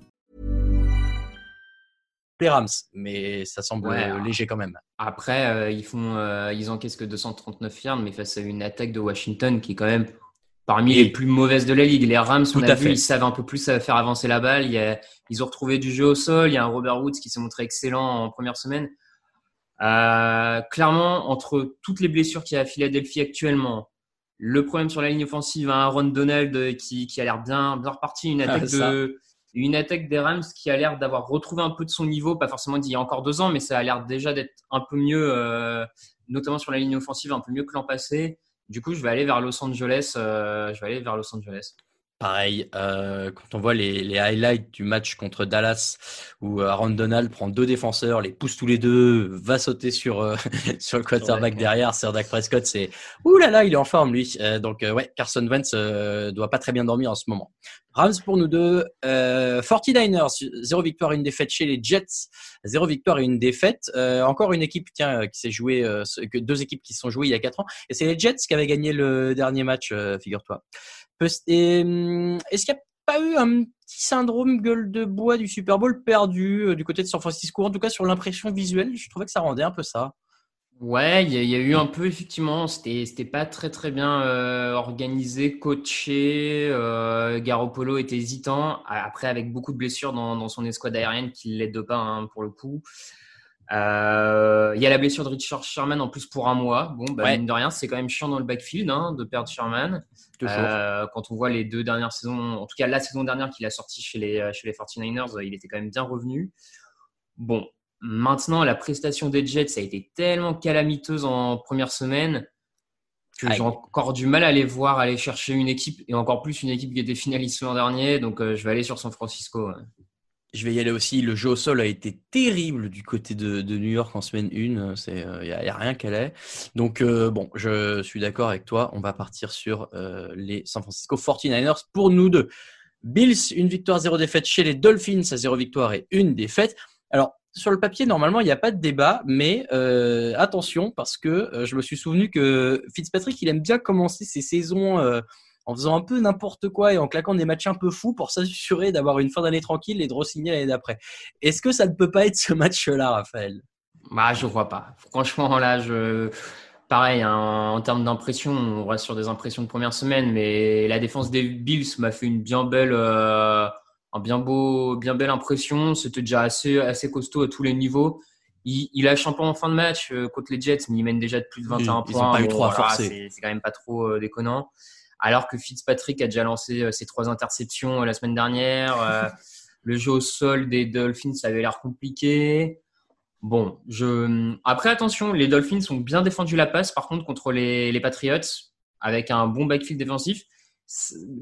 Les Rams, mais ça semble Ouais, euh, léger quand même. Après, euh, ils font, euh, ils encaissent que 239 yards, mais face à une attaque de Washington qui est quand même parmi les plus mauvaises de la ligue. Les Rams, on a vu, fait. ils savent un peu plus faire avancer la balle. Il y a- ils ont retrouvé du jeu au sol. Il y a un Robert Woods qui s'est montré excellent en première semaine. Euh, clairement, entre toutes les blessures qu'il y a à Philadelphie actuellement, le problème sur la ligne offensive, un Aaron Donald euh, qui, qui a l'air bien, bien reparti, une [LAUGHS] attaque Ah, de, une attaque des Rams qui a l'air d'avoir retrouvé un peu de son niveau, pas forcément d'il y a encore deux ans, mais ça a l'air déjà d'être un peu mieux, euh, notamment sur la ligne offensive, un peu mieux que l'an passé. Du coup, je vais aller vers Los Angeles. euh, je vais aller vers Los Angeles. Pareil, euh, quand on voit les, les highlights du match contre Dallas, où Aaron Donald prend deux défenseurs, les pousse tous les deux, va sauter sur euh, [LAUGHS] sur le quarterback Ouais. derrière, Sir Dak Prescott, c'est ouh là là, il est en forme lui. Euh, donc euh, ouais, Carson Wentz euh, doit pas très bien dormir en ce moment. Rams pour nous deux, euh, 49ers, zéro victoire, une défaite chez les Jets, zéro victoire et une défaite. Euh, encore une équipe tiens, qui s'est jouée, euh, deux équipes qui se sont jouées il y a quatre ans, et c'est les Jets qui avaient gagné le dernier match, figure-toi. Hum, Est-ce qu'il n'y a pas eu un petit syndrome gueule de bois du Super Bowl perdu du côté de San Francisco En tout cas, sur l'impression visuelle, je trouvais que ça rendait un peu ça. Ouais, il y, a- il y a eu un peu effectivement, c'était c'était pas très très bien euh, organisé, coaché. Euh, Garoppolo était hésitant. Après, avec beaucoup de blessures dans, dans son escouade aérienne qui l'aide pas hein, pour le coup. Euh, Il y a la blessure de Richard Sherman en plus pour un mois. Bon, bah, Ouais. mine de rien, c'est quand même chiant dans le backfield hein, de perdre Sherman. Euh, quand on voit les deux dernières saisons, en tout cas la saison dernière qu'il a sorti chez les, chez les 49ers, euh, il était quand même bien revenu. Bon, maintenant, la prestation des Jets a été tellement calamiteuse en première semaine que j'ai encore du mal à les voir aller chercher une équipe, et encore plus une équipe qui était finaliste l'an dernier. Donc, euh, je vais aller sur San Francisco. ouais. Je vais y aller aussi. Le jeu au sol a été terrible du côté de, de New York en semaine 1. Il n'y a, rien qu'elle est. Donc, euh, bon, je suis d'accord avec toi. On va partir sur euh, les San Francisco 49ers pour nous deux. Bills, une victoire, zéro défaite chez les Dolphins, à zéro victoire et une défaite. Alors, sur le papier, normalement, il n'y a pas de débat, mais euh, attention, parce que euh, je me suis souvenu que Fitzpatrick, il aime bien commencer ses saisons euh, en faisant un peu n'importe quoi et en claquant des matchs un peu fous pour s'assurer d'avoir une fin d'année tranquille et de re-signer l'année d'après. Est-ce que ça ne peut pas être ce match-là, Raphaël? Bah, je crois pas. Franchement, là, je. Pareil, hein, en termes d'impression, on reste sur des impressions de première semaine, mais la défense des Bills m'a fait une bien belle, un bien beau, bien belle impression. C'était déjà assez, assez costaud à tous les niveaux. Il, il lâche un peu en fin de match euh, contre les Jets, mais il mène déjà de plus de 21 Ils- points. ils ont pas eu trop à voilà. C'est quand même pas trop euh, déconnant. Alors que Fitzpatrick a déjà lancé euh, ses trois interceptions la semaine dernière. [LAUGHS] le jeu au sol des Dolphins ça avait l'air compliqué. Bon, je... après attention, les Dolphins ont bien défendu la passe par contre contre les, les Patriots avec un bon backfield défensif.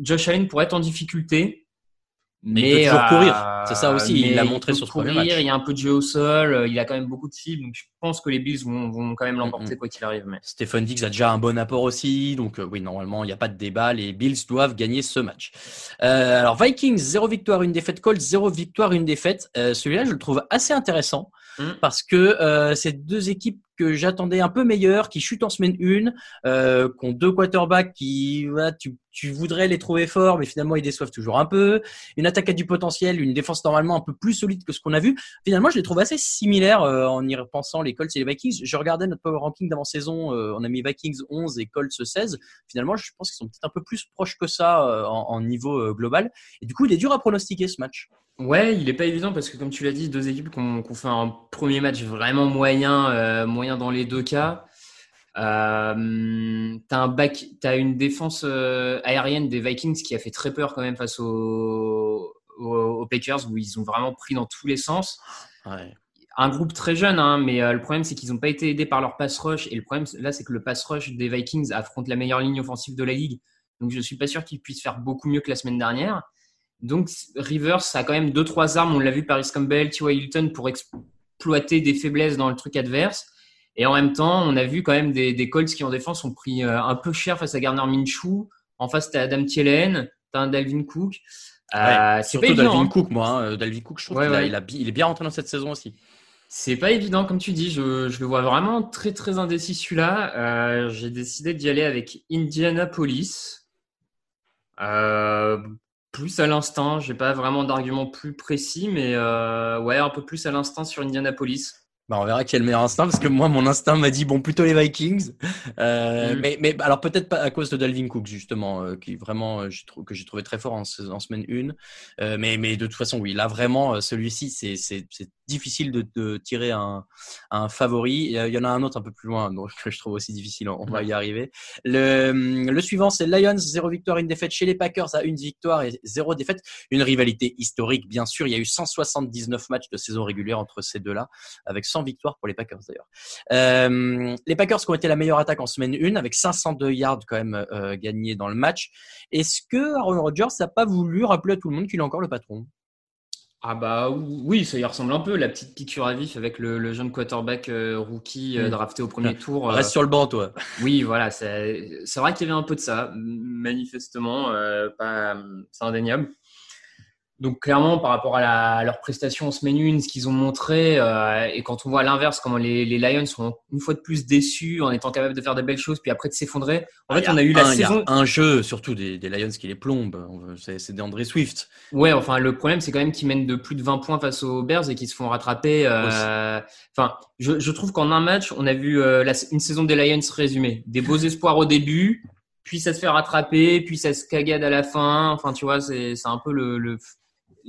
Josh Allen pourrait être en difficulté. Mais il peut toujours euh, courir. C'est ça aussi, il l'a montré sur ce premier courir, match. Il y a un peu de jeu au sol, euh, il a quand même beaucoup de cibles, donc je pense que les Bills vont, vont quand même l'emporter Mm, quoi qu'il arrive. Mais... Stephen Diggs a déjà un bon apport aussi, donc euh, oui, normalement, il n'y a pas de débat. Les Bills doivent gagner ce match. Euh, alors, Vikings, zéro victoire, une défaite. Colts, zéro victoire, une défaite. Celui-là, je le trouve assez intéressant Mm. parce que c'est deux équipes que j'attendais un peu meilleures, qui chutent en semaine 1, euh, qui ont deux quarterbacks qui, tu, voudrais les trouver forts, mais finalement, ils déçoivent toujours un peu. Une attaque à du potentiel, une défense normalement un peu plus solide que ce qu'on a vu. Finalement, je les trouve assez similaires euh, en y repensant les Colts et les Vikings. Je regardais notre power ranking d'avant-saison, euh, on a mis Vikings 11 et Colts 16. Finalement, je pense qu'ils sont peut-être un peu plus proches que ça euh, en, niveau global. Et du coup, il est dur à pronostiquer ce match. Ouais, il est pas évident parce que comme tu l'as dit, deux équipes qui ont, fait un premier match vraiment moyen, euh, dans les deux cas. Euh, t'as un back, t'as une défense euh, aérienne des Vikings qui a fait très peur quand même face aux, aux, aux Packers où ils ont vraiment pris dans tous les sens. Ouais. Un groupe très jeune, hein, mais euh, le problème c'est qu'ils n'ont pas été aidés par leur pass rush et le problème là c'est que le pass rush des Vikings affronte la meilleure ligne offensive de la ligue. Donc je suis pas sûr qu'ils puissent faire beaucoup mieux que la semaine dernière. Donc Rivers a quand même deux trois armes. On l'a vu Paris Campbell, T.Y. Hilton pour ex- exploiter des faiblesses dans le truc adverse. Et en même temps, on a vu quand même des, des Colts qui en défense ont pris euh, un peu cher face à Garner Minshew. En face, t'as Adam Thielen, t'as un Dalvin Cook. Ouais, Euh, c'est surtout pas évident, Dalvin hein. Cook, moi. hein. Dalvin Cook, je trouve Ouais, qu'il ouais. il, a bi- il est bien rentré dans cette saison aussi. C'est pas évident, comme tu dis. Je, je le vois vraiment très très indécis celui-là. Euh, J'ai décidé d'y aller avec Indianapolis. Euh, plus à l'instinct. J'ai pas vraiment d'argument plus précis, mais euh, ouais, un peu plus à l'instinct sur Indianapolis. Bah, on verra qui a le meilleur instinct parce que moi mon instinct m'a dit bon plutôt les Vikings Euh, Mm. mais mais alors peut-être pas à cause de Dalvin Cook justement euh, qui vraiment euh, j'ai trou- que j'ai trouvé très fort en, en semaine 1 Euh, mais mais de toute façon oui là vraiment euh, celui-ci c'est c'est c'est difficile de, tirer un favori. Il y, en a un autre un peu plus loin donc [LAUGHS] que je trouve aussi difficile. On va y arriver. Le le suivant c'est Lions zéro victoire une défaite chez les Packers à une victoire et zéro défaite. Une rivalité historique bien sûr. Il y a eu 179 matchs de saison régulière entre ces deux là avec 100 victoires pour les Packers d'ailleurs. Euh, les Packers qui ont été la meilleure attaque en semaine 1 avec 502 yards quand même euh, gagnés dans le match. Est-ce que Aaron Rodgers n'a pas voulu rappeler à tout le monde qu'il est encore le patron? Ah bah oui, ça y ressemble un peu, la petite piqûre à vif avec le, le jeune quarterback euh, rookie euh, Mm. drafté au premier tour. euh, Reste sur le banc toi. Oui, voilà, c'est c'est vrai qu'il y avait un peu de ça, manifestement, euh, pas, c'est indéniable. Donc clairement, par rapport à, la- à leur prestation en semaine 1, ce qu'ils ont montré, euh, et quand on voit à l'inverse, comment les, les Lions sont une fois de plus déçus en étant capables de faire de belles choses, puis après de s'effondrer. En Ah, fait, on a eu la un, il y a saison. un jeu surtout des, des Lions qui les plombe. C'est c'est d'André Swift. Ouais, enfin, le problème, c'est quand même qu'ils mènent de plus de 20 points face aux Bears et qu'ils se font rattraper. euh, Enfin, je, je trouve qu'en un match, on a vu euh, la- une saison des Lions résumée. Des beaux espoirs au début, puis ça se fait rattraper, puis ça se cagade à la fin. Enfin, tu vois, c'est c'est un peu le, le,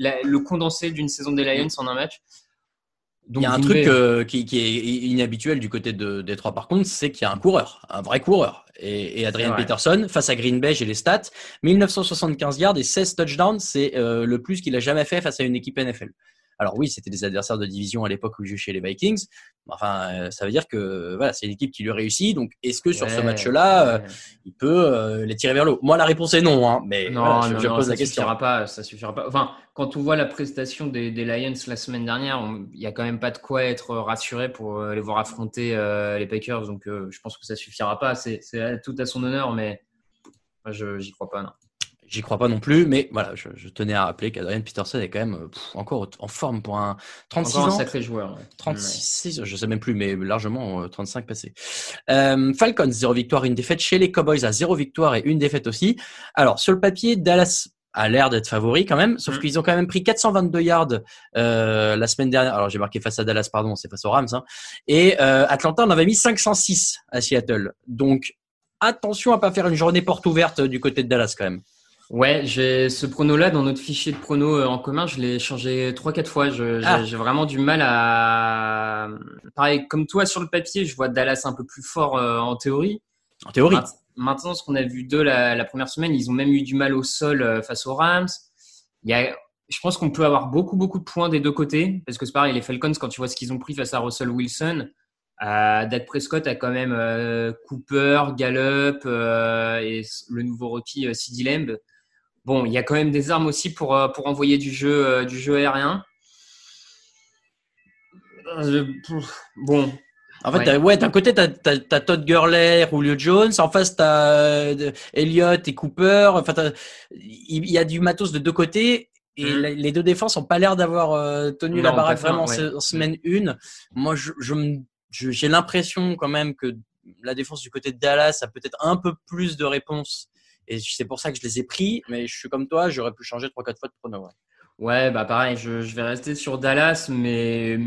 la- le condensé d'une saison des Lions en un match. Donc, il y a un truc Bay- euh, qui, qui est inhabituel du côté de Détroit par contre, c'est qu'il y a un coureur, un vrai coureur. Et, et Adrian. Peterson, face à Green Bay, j'ai les stats, 1975 yards et 16 touchdowns, c'est euh, le plus qu'il a jamais fait face à une équipe NFL. Alors oui, c'était des adversaires de division à l'époque où il jouait chez les Vikings. Enfin, euh, ça veut dire que voilà, c'est une équipe qui lui réussit. Donc, est-ce que sur ce Ouais, match-là, euh, il peut euh, les tirer vers le haut? Moi, la réponse est non. Hein, mais Non, voilà, je, non, je pose ça la question. suffira pas, ça suffira pas. Enfin, quand on voit la prestation des, des Lions la semaine dernière, il y a quand même pas de quoi être rassuré pour les voir affronter euh, les Packers. Donc, je pense que ça suffira pas. C'est c'est tout à son honneur, mais moi, je j'y crois pas. Non. J'y crois pas non plus, mais voilà, je, je tenais à rappeler qu'Adrian Peterson est quand même euh, pff, encore en forme pour un 36 Encore un ans. sacré joueur. ouais. 36, je sais même plus, mais largement euh, 35 passés. Euh, Falcons, 0 victoire, une défaite. Chez les Cowboys, à 0 victoire et une défaite aussi. Alors, sur le papier, Dallas a l'air d'être favori quand même, sauf Mm. qu'ils ont quand même pris 422 yards euh, la semaine dernière. Alors, j'ai marqué face à Dallas, pardon, c'est face aux Rams. Hein. Et euh, Atlanta, on avait mis 506 à Seattle. Donc, attention à pas faire une journée porte ouverte du côté de Dallas quand même. Ouais, j'ai ce prono-là dans notre fichier de prono euh, en commun, je l'ai changé trois quatre fois. J'ai Ah. j'ai vraiment du mal à. Pareil, comme toi sur le papier, je vois Dallas un peu plus fort euh, en théorie. En théorie. Maint- Maintenant, ce qu'on a vu d'eux la, la première semaine, ils ont même eu du mal au sol euh, face aux Rams. Il y a, je pense qu'on peut avoir beaucoup, beaucoup de points des deux côtés. Parce que c'est pareil, les Falcons, quand tu vois ce qu'ils ont pris face à Russell Wilson, euh, Dak Prescott a quand même euh, Cooper, Gallup euh, et le nouveau rookie CeeDee Lamb. Bon, il y a quand même des armes aussi pour, euh, pour envoyer du jeu, euh, du jeu aérien. Bon, En fait, Ouais. d'un côté, t'as, t'as, t'as Todd Gurley, Julio Jones. En face, t'as euh, Elliott et Cooper. Enfin, il y a du matos de deux côtés. Et la- les deux défenses ont pas l'air d'avoir euh, tenu Non, la baraque vraiment en ouais. se- en semaine une. Moi, je, je- j'ai l'impression quand même que la défense du côté de Dallas a peut-être un peu plus de réponses. Et c'est pour ça que je les ai pris. Mais je suis comme toi, j'aurais pu changer trois, quatre fois de prono. ouais. Ouais, bah pareil, je, je vais rester sur Dallas, mais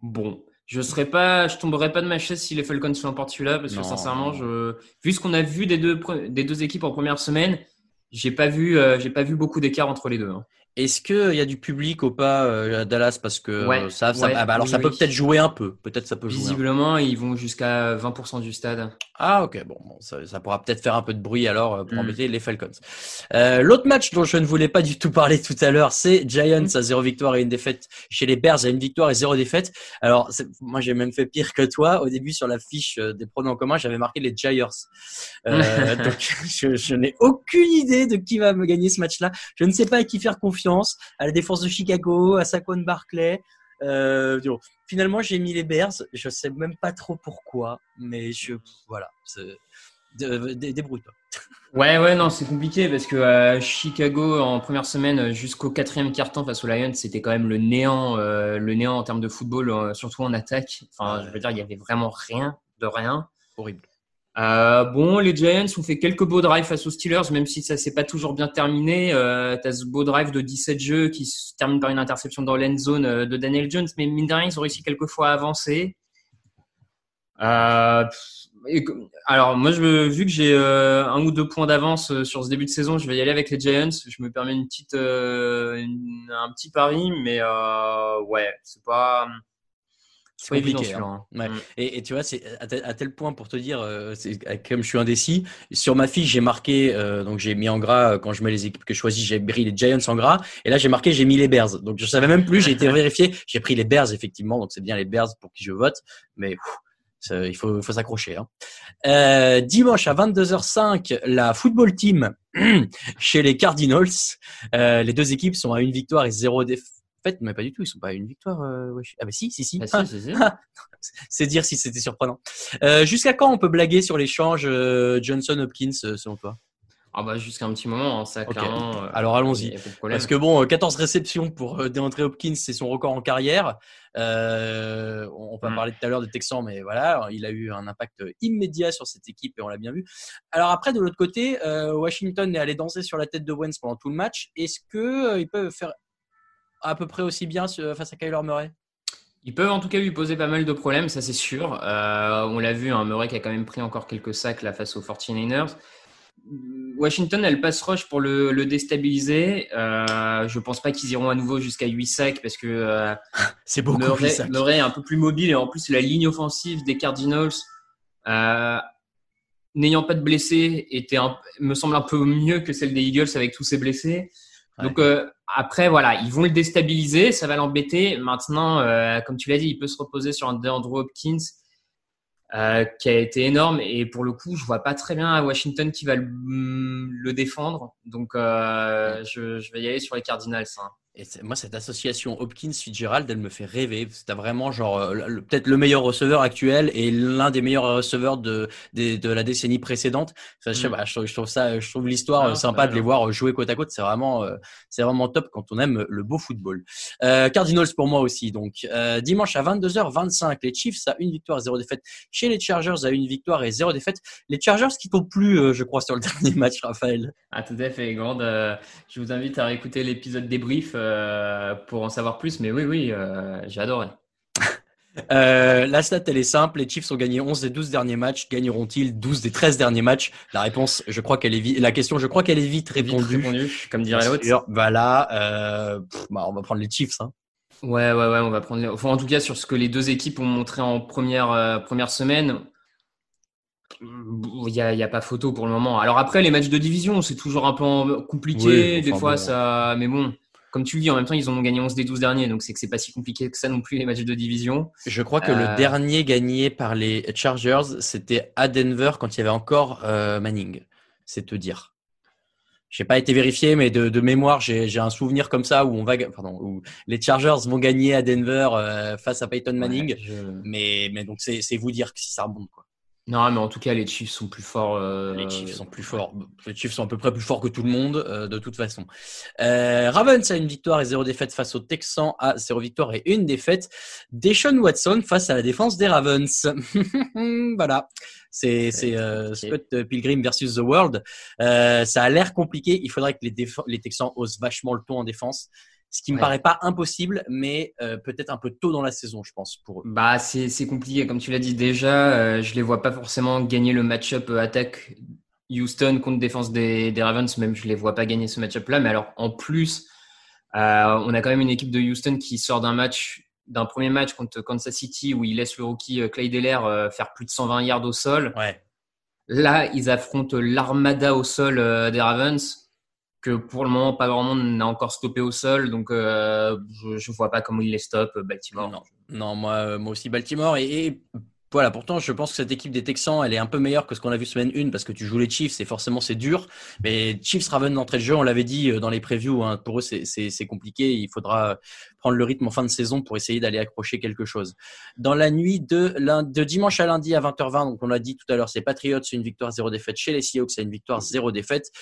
bon, je serais pas, je tomberais pas de ma chaise si les Falcons l'emportent celui-là, parce Non. que sincèrement, je, vu ce qu'on a vu des deux, pre- des deux équipes en première semaine, j'ai pas vu, euh, j'ai pas vu beaucoup d'écart entre les deux. hein. Est-ce qu'il y a du public ou pas euh, à Dallas? Parce que Ouais, euh, ça, ça ouais, ah bah alors oui, ça peut oui. peut-être jouer un peu. Peut-être ça peut jouer. Visiblement, ils vont jusqu'à 20% du stade. Ah ok bon, bon, ça, ça pourra peut-être faire un peu de bruit alors euh, pour Mm. embêter les Falcons. Euh, L'autre match dont je ne voulais pas du tout parler tout à l'heure, c'est Giants à zéro victoire et une défaite chez les Bears à une victoire et zéro défaite. Alors moi j'ai même fait pire que toi. Au début sur la fiche euh, des pronoms en commun, j'avais marqué les Giants. Euh, [LAUGHS] donc [LAUGHS] je, je n'ai aucune idée de qui va me gagner ce match-là. Je ne sais pas à qui faire confiance. À la défense de Chicago, à Saquon Barclay. Euh, finalement, j'ai mis les Bears. Je sais même pas trop pourquoi, mais je voilà. Débrouille-toi. Ouais, ouais, non, c'est compliqué parce que euh, Chicago en première semaine jusqu'au quatrième quart-temps face aux Lions, c'était quand même le néant, euh, le néant en termes de football, surtout en attaque. Enfin, je veux dire, il y avait vraiment rien de rien. Horrible. Euh, bon, les Giants ont fait quelques beaux drives face aux Steelers, même si ça s'est pas toujours bien terminé. Euh, T'as ce beau drive de 17 jeux qui se termine par une interception dans l'end zone euh, de Daniel Jones, mais mine de rien, ils ont réussi quelques fois à avancer. Euh, alors moi, je, vu que j'ai un ou deux points d'avance sur ce début de saison, je vais y aller avec les Giants. Je me permets une petite, un petit pari, mais ouais, c'est pas, C'est compliqué. hein. hein. Ouais. Mm. Et, et tu vois, c'est à, tel- à tel point pour te dire, euh, c'est- comme je suis indécis, sur ma fiche, j'ai marqué, euh, donc j'ai mis en gras, euh, quand je mets les équipes que je choisis, j'ai pris les Giants en gras, et là j'ai marqué, j'ai mis les Bears. Donc je savais même plus, j'ai été [LAUGHS] vérifié, j'ai pris les Bears effectivement, donc c'est bien les Bears pour qui je vote, mais il faut, faut s'accrocher. Hein. Euh, dimanche à 22h05, la football team [CLEARS THROAT] chez les Cardinals. Euh, les deux équipes sont à une victoire et zéro défaite. Mais pas du tout, ils sont pas à une victoire. euh, ouais. Ah bah si, si, si. Ah, [LAUGHS] si, si, si. [LAUGHS] C'est dire si c'était surprenant. Euh, Jusqu'à quand on peut blaguer sur l'échange euh, Johnson-Hopkins, selon toi? Ah bah jusqu'à un petit moment, hein, ça Ok. clairement. Alors, allons-y. de. Parce que bon, euh, 14 réceptions pour DeAndre Hopkins, c'est son record en carrière. Euh, on va Mm. parler tout à l'heure des Texans, mais voilà, il a eu un impact immédiat sur cette équipe et on l'a bien vu. Alors après, de l'autre côté, euh, Washington est allé danser sur la tête de Wentz pendant tout le match. Est-ce que euh, ils peuvent faire à peu près aussi bien face à Kyler Murray Ils peuvent en tout cas lui poser pas mal de problèmes, ça c'est sûr. Euh, on l'a vu, un Murray qui a quand même pris encore quelques sacs là face aux 49ers. Washington, elle passe rush pour le, le déstabiliser. Euh, je pense pas qu'ils iront à nouveau jusqu'à 8 sacs parce que euh, [LAUGHS] C'est beaucoup Murray. Murray est un peu plus mobile et en plus la ligne offensive des Cardinals, euh, n'ayant pas de blessés, était un- me semble un peu mieux que celle des Eagles avec tous ces blessés. Ouais. Donc euh, après voilà, ils vont le déstabiliser, ça va l'embêter. Maintenant, euh, comme tu l'as dit, il peut se reposer sur un DeAndre Hopkins euh, qui a été énorme et pour le coup, je vois pas très bien à Washington qui va le, le défendre. Donc euh, je, je vais y aller sur les Cardinals. hein. Et moi, cette association Hopkins-Fitzgerald, elle me fait rêver. C'est vraiment genre euh, peut-être le meilleur receveur actuel et l'un des meilleurs receveurs de, des- de la décennie précédente. Enfin, je, sais Mm. pas, je, trouve, ça, je trouve l'histoire Ah, euh, sympa de les voir jouer côte à côte. C'est vraiment, euh, c'est vraiment top quand on aime le beau football. Euh, Cardinals pour moi aussi. Donc euh, dimanche à 22h25, les Chiefs à une victoire, zéro défaite. Chez les Chargers à une victoire et zéro défaite. Les Chargers qui t'ont plu, euh, je crois, sur le [LAUGHS] dernier match, Raphaël. Ah, tout à fait, grande. euh, je vous invite à réécouter l'épisode débrief euh, pour en savoir plus. Mais oui, oui, euh, j'ai adoré. [LAUGHS] Euh, la stat, elle est simple. Les Chiefs ont gagné 11 des 12 derniers matchs. Gagneront-ils 12 des 13 derniers matchs? La réponse, je crois qu'elle est vite. La question, je crois qu'elle est vite Vite répondue. répondu, comme dirait l'autre. Voilà. Euh, pff, bah, on va prendre les Chiefs. Hein. Ouais, ouais, ouais, on va prendre. les- Enfin, en tout cas, sur ce que les deux équipes ont montré en première, euh, première semaine, il n'y a, a pas photo pour le moment. Alors après, les matchs de division, c'est toujours un peu compliqué. Oui, des fois, bon. ça. Mais bon, comme tu le dis, en même temps, ils en ont gagné 11 des 12 derniers. Donc, c'est que c'est pas si compliqué que ça non plus, les matchs de division. Je crois que Euh. le dernier gagné par les Chargers, c'était à Denver quand il y avait encore euh, Manning. C'est te dire. J'ai pas été vérifié, mais de, de mémoire, j'ai un souvenir comme ça où on va, pardon, où les Chargers vont gagner à Denver euh, face à Peyton Manning. Ouais, je- Mais, mais donc c'est c'est vous dire que si ça remonte quoi. Non, mais en tout cas, les Chiefs sont plus forts. euh, Les Chiefs sont plus forts. Les Chiefs sont à peu près plus forts que tout le monde, euh, de toute façon. Euh, Ravens a une victoire et zéro défaite face aux Texans à zéro victoire et une défaite. Deshaun Watson face à la défense des Ravens. [LAUGHS] voilà. C'est c'est euh, Scott Pilgrim versus The World. Euh, ça a l'air compliqué. Il faudrait que les, déf- les Texans osent vachement le ton en défense. Ce qui me Ouais. paraît pas impossible, mais euh, peut-être un peu tôt dans la saison, je pense, pour eux. Bah, c'est compliqué. Comme tu l'as dit déjà, euh, je les vois pas forcément gagner le match-up euh, attaque Houston contre défense des, des Ravens. Même, je les vois pas gagner ce match-up-là. Mais alors, en plus, euh, on a quand même une équipe de Houston qui sort d'un match, d'un premier match contre Kansas City où il laisse le rookie Clay Deller faire plus de 120 yards au sol. Ouais. Là, ils affrontent l'armada au sol des Ravens, que pour le moment, pas grand monde n'a encore stoppé au sol. Donc, euh, je, je vois pas comment ils les stoppent, euh, Baltimore. Non, euh, moi aussi Baltimore et, Voilà, pourtant, je pense que cette équipe des Texans, elle est un peu meilleure que ce qu'on a vu semaine 1 parce que tu joues les Chiefs et forcément c'est dur. Mais Chiefs Raven d'entrée de jeu, on l'avait dit dans les previews, hein, pour eux c'est compliqué. Il faudra prendre le rythme en fin de saison pour essayer d'aller accrocher quelque chose. Dans la nuit de, de dimanche à lundi à 20h20, donc on l'a dit tout à l'heure, c'est Patriots, une victoire zéro défaite. Chez les Seahawks, c'est une victoire zéro défaite.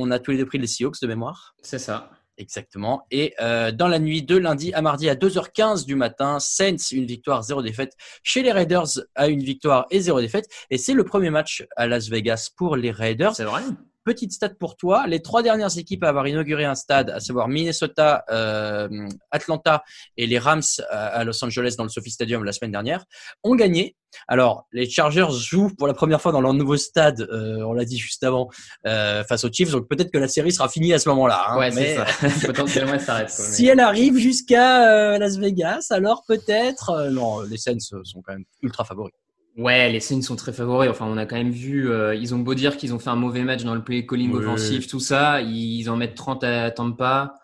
On a tous les deux pris les Seahawks de mémoire. C'est ça. Exactement. Et euh, dans la nuit de lundi à mardi à 2h15 du matin, Saints, une victoire, zéro défaite. Chez les Raiders, à une victoire et zéro défaite. Et c'est le premier match à Las Vegas pour les Raiders. C'est vrai Petite stat pour toi, les trois dernières équipes à avoir inauguré un stade, à savoir Minnesota, euh, Atlanta et les Rams à Los Angeles dans le Sophie Stadium la semaine dernière, ont gagné. Alors, les Chargers jouent pour la première fois dans leur nouveau stade, euh, on l'a dit juste avant, euh, face aux Chiefs, donc peut-être que la série sera finie à ce moment-là. Hein, ouais, c'est ça. [LAUGHS] [LAUGHS] Potentiellement, elle s'arrête. Si elle arrive jusqu'à Las Vegas, alors peut-être. non, les Saints sont quand même ultra favoris. Ouais, les Saints sont très favoris. Enfin, on a quand même vu, euh, ils ont beau dire qu'ils ont fait un mauvais match dans le play calling offensif, tout ça, ils en mettent 30 à Tampa.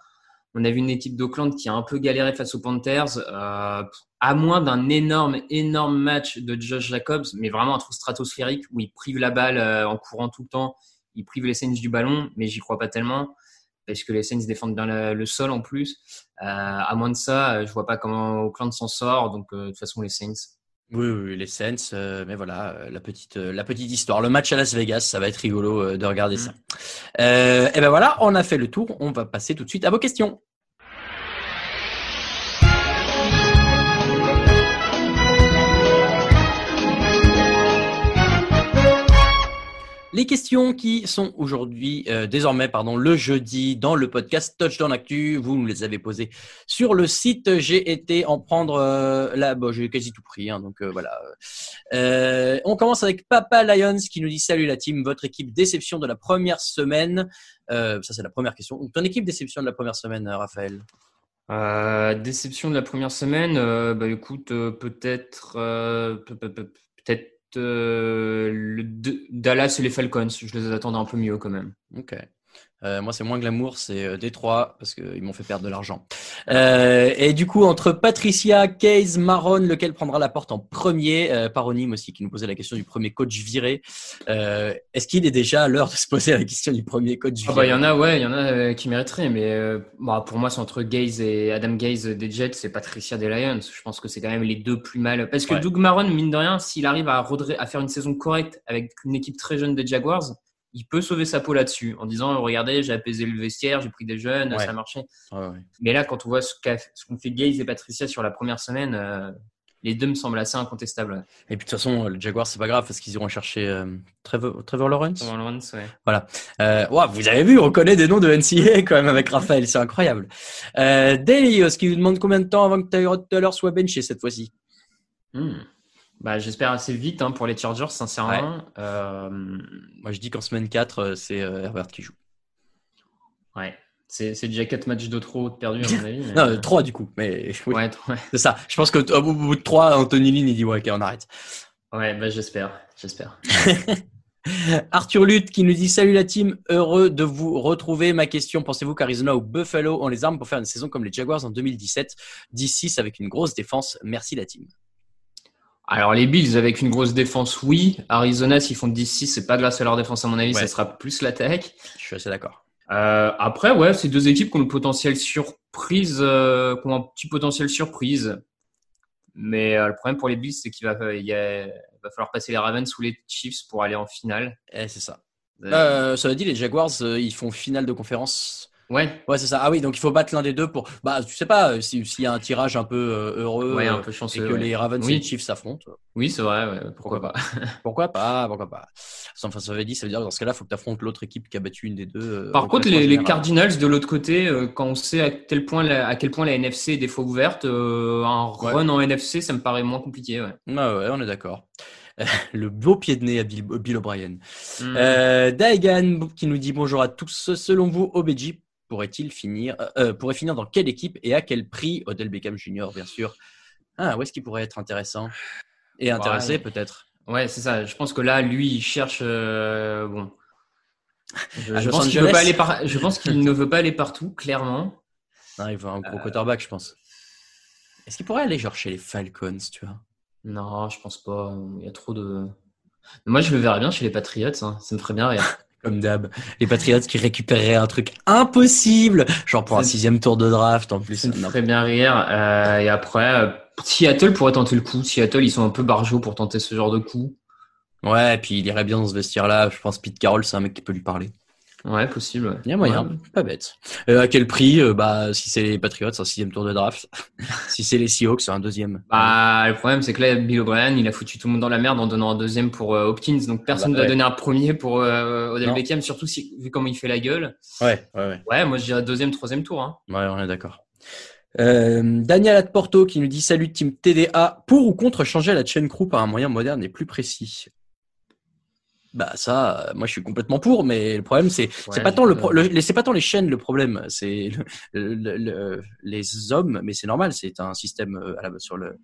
On a vu une équipe d'Oakland qui a un peu galéré face aux Panthers, euh, à moins d'un énorme, énorme match de Josh Jacobs, mais vraiment un trou stratosphérique où il prive la balle euh, en courant tout le temps, il prive les Saints du ballon, mais j'y crois pas tellement parce que les Saints défendent bien le, sol en plus. à moins de ça, je vois pas comment Oakland s'en sort, donc de toute façon les Saints. Oui, oui, les Saints, euh, mais voilà, euh, la petite, euh, la petite histoire. Le match à Las Vegas, ça va être rigolo de regarder ça. Mm. et ben voilà, on a fait le tour. On va passer tout de suite à vos questions. Les questions qui sont aujourd'hui, euh, désormais, pardon, le jeudi dans le podcast Touchdown Actu, vous nous les avez posées sur le site. J'ai été en prendre euh, là, bon, j'ai quasi tout pris, hein, donc euh, voilà. on commence avec Papa Lions qui nous dit salut la team, votre équipe déception de la première semaine. ça c'est la première question. ton équipe déception de la première semaine, Raphaël? déception de la première semaine, bah écoute, peut-être, peut-être le, Dallas et les Falcons. Je les attendais un peu mieux quand même. Ok. Euh, moi, c'est moins glamour, c'est euh, Détroit parce qu'ils m'ont fait perdre de l'argent. Euh, et du coup, entre Patricia, Case, Maron, lequel prendra la porte en premier euh, Paronyme aussi qui nous posait la question du premier coach viré. Euh, est-ce qu'il est déjà à l'heure de se poser la question du premier coach viré ah bah, Il y en a, ouais, il y en a qui mériteraient, mais bah, pour moi, c'est entre Gaze et Adam Gaze des Jets et Patricia des Lions. Je pense que c'est quand même les deux plus mal. Parce que Doug Maron, mine de rien, s'il arrive à, à faire une saison correcte avec une équipe très jeune des Jaguars, il peut sauver sa peau là-dessus en disant regardez j'ai apaisé le vestiaire j'ai pris des jeunes ça a marché mais là quand on voit ce qu'ont fait Gaze et Patricia sur la première semaine euh, les deux me semblent assez incontestables et puis de toute façon le Jaguar c'est pas grave parce qu'ils iront chercher euh, Trevor, Lawrence. Trevor Lawrence ouais. Voilà. Euh, vous avez vu on connaît des noms de NCA [LAUGHS] quand même avec Raphaël c'est incroyable. Euh, Delios qui nous demande combien de temps avant que Tyrod Taylor soit benché cette fois-ci? Hmm. Bah, j'espère assez vite hein, pour les Chargers, sincèrement. Euh, Moi, je dis qu'en semaine 4, euh, c'est euh, Herbert qui joue. Ouais. C'est déjà 4 matchs de trop perdus, à mon avis. [LAUGHS] non, 3 du coup. Mais [LAUGHS] ouais, c'est ça. Je pense qu'au bout de 3, Anthony Lynn, il dit ouais, ok, on arrête. Ouais, bah, j'espère. J'espère. [LAUGHS] Arthur Lutte qui nous dit Salut la team, heureux de vous retrouver. Ma question pensez-vous qu'Arizona ou Buffalo ont les armes pour faire une saison comme les Jaguars en 2017 10-6 avec une grosse défense Merci la team. Alors les Bills avec une grosse défense, oui. Arizona s'ils font 10-6, c'est pas grâce à leur défense à mon avis, ça sera plus l'attaque. Je suis assez d'accord. Euh, après, ouais, c'est deux équipes qui ont le potentiel surprise, euh, qui ont un petit potentiel surprise. Mais euh, le problème pour les Bills, c'est qu'il va, il va falloir passer les Ravens ou les Chiefs pour aller en finale. Eh, c'est ça. Euh, ça veut dire les Jaguars, ils font finale de conférence Ouais. Ouais, c'est ça. Ah oui, donc il faut battre l'un des deux pour. Bah, tu sais pas, s'il y a un tirage un peu euh, heureux ouais, un peu chanceux, et que les Ravens et les Chiefs s'affrontent. Oui, c'est vrai, ouais. pourquoi, pas. [LAUGHS] pourquoi pas, pourquoi pas. Enfin, ça veut dire, ça veut dire que dans ce cas-là, il faut que tu affrontes l'autre équipe qui a battu une des deux. Euh, Par contre, les, les, Cardinals de l'autre côté, euh, quand on sait à quel point la, à quel point la NFC est des fois ouverte, un run en NFC, ça me paraît moins compliqué. Ouais, ah ouais on est d'accord. [LAUGHS] le beau pied de nez à Bill, Bill O'Brien. Mm. Euh, Daigan qui nous dit bonjour à tous. Selon vous, OBJ pourrait-il finir, euh, euh, pourrait finir dans quelle équipe et à quel prix Odell Beckham Jr. bien sûr? Ah, où est-ce qu'il pourrait être intéressant? Et intéressé peut-être? Ouais, c'est ça. Je pense que là, lui, il cherche. Euh, bon. Je, pense qu'il pas aller je pense qu'il ne veut pas aller partout, clairement. Non, il veut un gros quarterback, je pense. Est-ce qu'il pourrait aller genre chez les Falcons, tu vois? Non, je pense pas. Il y a trop de. Moi, je le verrais bien chez les Patriots. hein. Ça me ferait bien rire. Comme d'hab. Les Patriots qui récupéreraient un truc impossible, genre pour un sixième tour de draft en plus. Ça me ferait bien rire. Euh, et après, euh, Seattle pourrait tenter le coup. Seattle, ils sont un peu barjots pour tenter ce genre de coup. Ouais, et puis il irait bien dans ce vestiaire-là. Je pense Pete Carroll, c'est un mec qui peut lui parler. Ouais, possible. Il y a moyen, Ouais. pas bête. Euh, à quel prix Euh, Bah, si c'est les Patriots, c'est un sixième tour de draft. [LAUGHS] si c'est les Seahawks, c'est un deuxième. Bah, le problème, c'est que là, Bill O'Brien, il a foutu tout le monde dans la merde en donnant un deuxième pour euh, Hopkins. Donc, personne ne Bah, va ouais. donner un premier pour Odell Non. Beckham, surtout si, vu comment il fait la gueule. Ouais, ouais, ouais. Ouais, moi, je dirais deuxième, troisième tour. Hein. Ouais, on est d'accord. Euh, Daniel Atporto qui nous dit salut team TDA pour ou contre changer la chain crew par un moyen moderne et plus précis? Bah ça, euh, moi je suis complètement pour, mais le problème c'est c'est Ouais, pas tant le, c'est pas tant les chaînes le problème, c'est le- le- le- les hommes, mais c'est normal, c'est un système euh, à la base sur le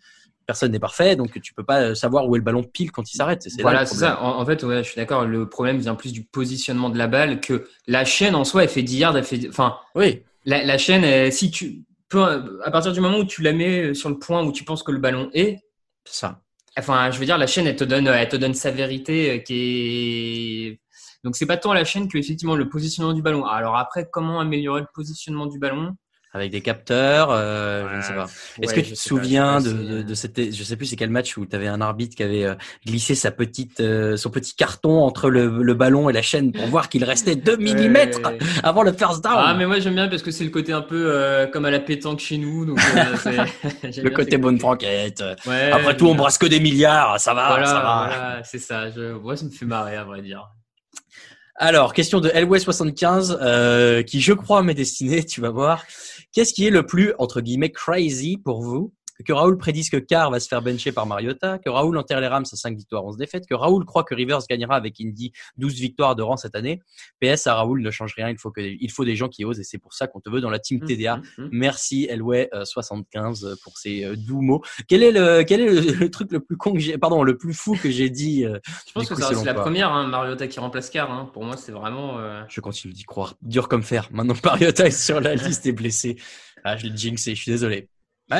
personne n'est parfait, donc tu peux pas euh, savoir où est le ballon pile quand il s'arrête. Voilà, c'est ça. En, en fait, ouais, je suis d'accord. Le problème vient plus du positionnement de la balle que la chaîne en soi, elle fait 10 yards, elle fait, enfin, Oui, la, la chaîne, elle- si tu peux, à partir du moment où tu la mets sur le point où tu penses que le ballon est, c'est ça. Enfin, je veux dire, la chaîne, elle te donne, elle te donne sa vérité euh, qui est. Donc, c'est pas tant la chaîne que effectivement le positionnement du ballon. Alors après, comment améliorer le positionnement du ballon? Avec des capteurs, euh, je ne sais pas. Est-ce Ouais, que tu te pas, souviens sais de, pas, de, c'est- de cette, je sais plus c'est quel match où tu avais un arbitre qui avait euh, glissé sa petite, euh, son petit carton entre le, le ballon et la chaîne pour voir qu'il restait 2 mm avant le first down. Ah, mais moi j'aime bien parce que c'est le côté un peu euh, comme à la pétanque chez nous. Donc, euh, [LAUGHS] [LAUGHS] le côté bonne franquette. Ouais, Après tout, on brasse que des milliards, ça va, Voilà, ça va. voilà, c'est ça. Je... Moi, ça me fait marrer, à vrai dire. Alors, question de LW75, euh, qui je crois m'est destinée, tu vas voir. Qu'est-ce qui est le plus, entre guillemets, crazy pour vous? Que Raoul prédise que Carr va se faire bencher par Mariota, que Raoul enterre les Rams à 5 victoires, 11 défaites, que Raoul croit que Rivers gagnera avec Indy 12 victoires de rang cette année. PS à Raoul ne change rien, il faut, que, il faut des gens qui osent et c'est pour ça qu'on te veut dans la team TDA. Hum, hum, hum. Merci Elway euh, 75 pour ces euh, doux mots. Quel est le quel est le, le truc le plus con que j'ai pardon le plus fou que j'ai dit euh, Je pense que reste la première, hein, Mariota qui remplace Carr. Hein. Pour moi, c'est vraiment. euh, Je continue d'y croire. Dur comme fer. Maintenant que Mariota est sur la liste et blessé. Ah, je l'ai jinxé, je suis désolé.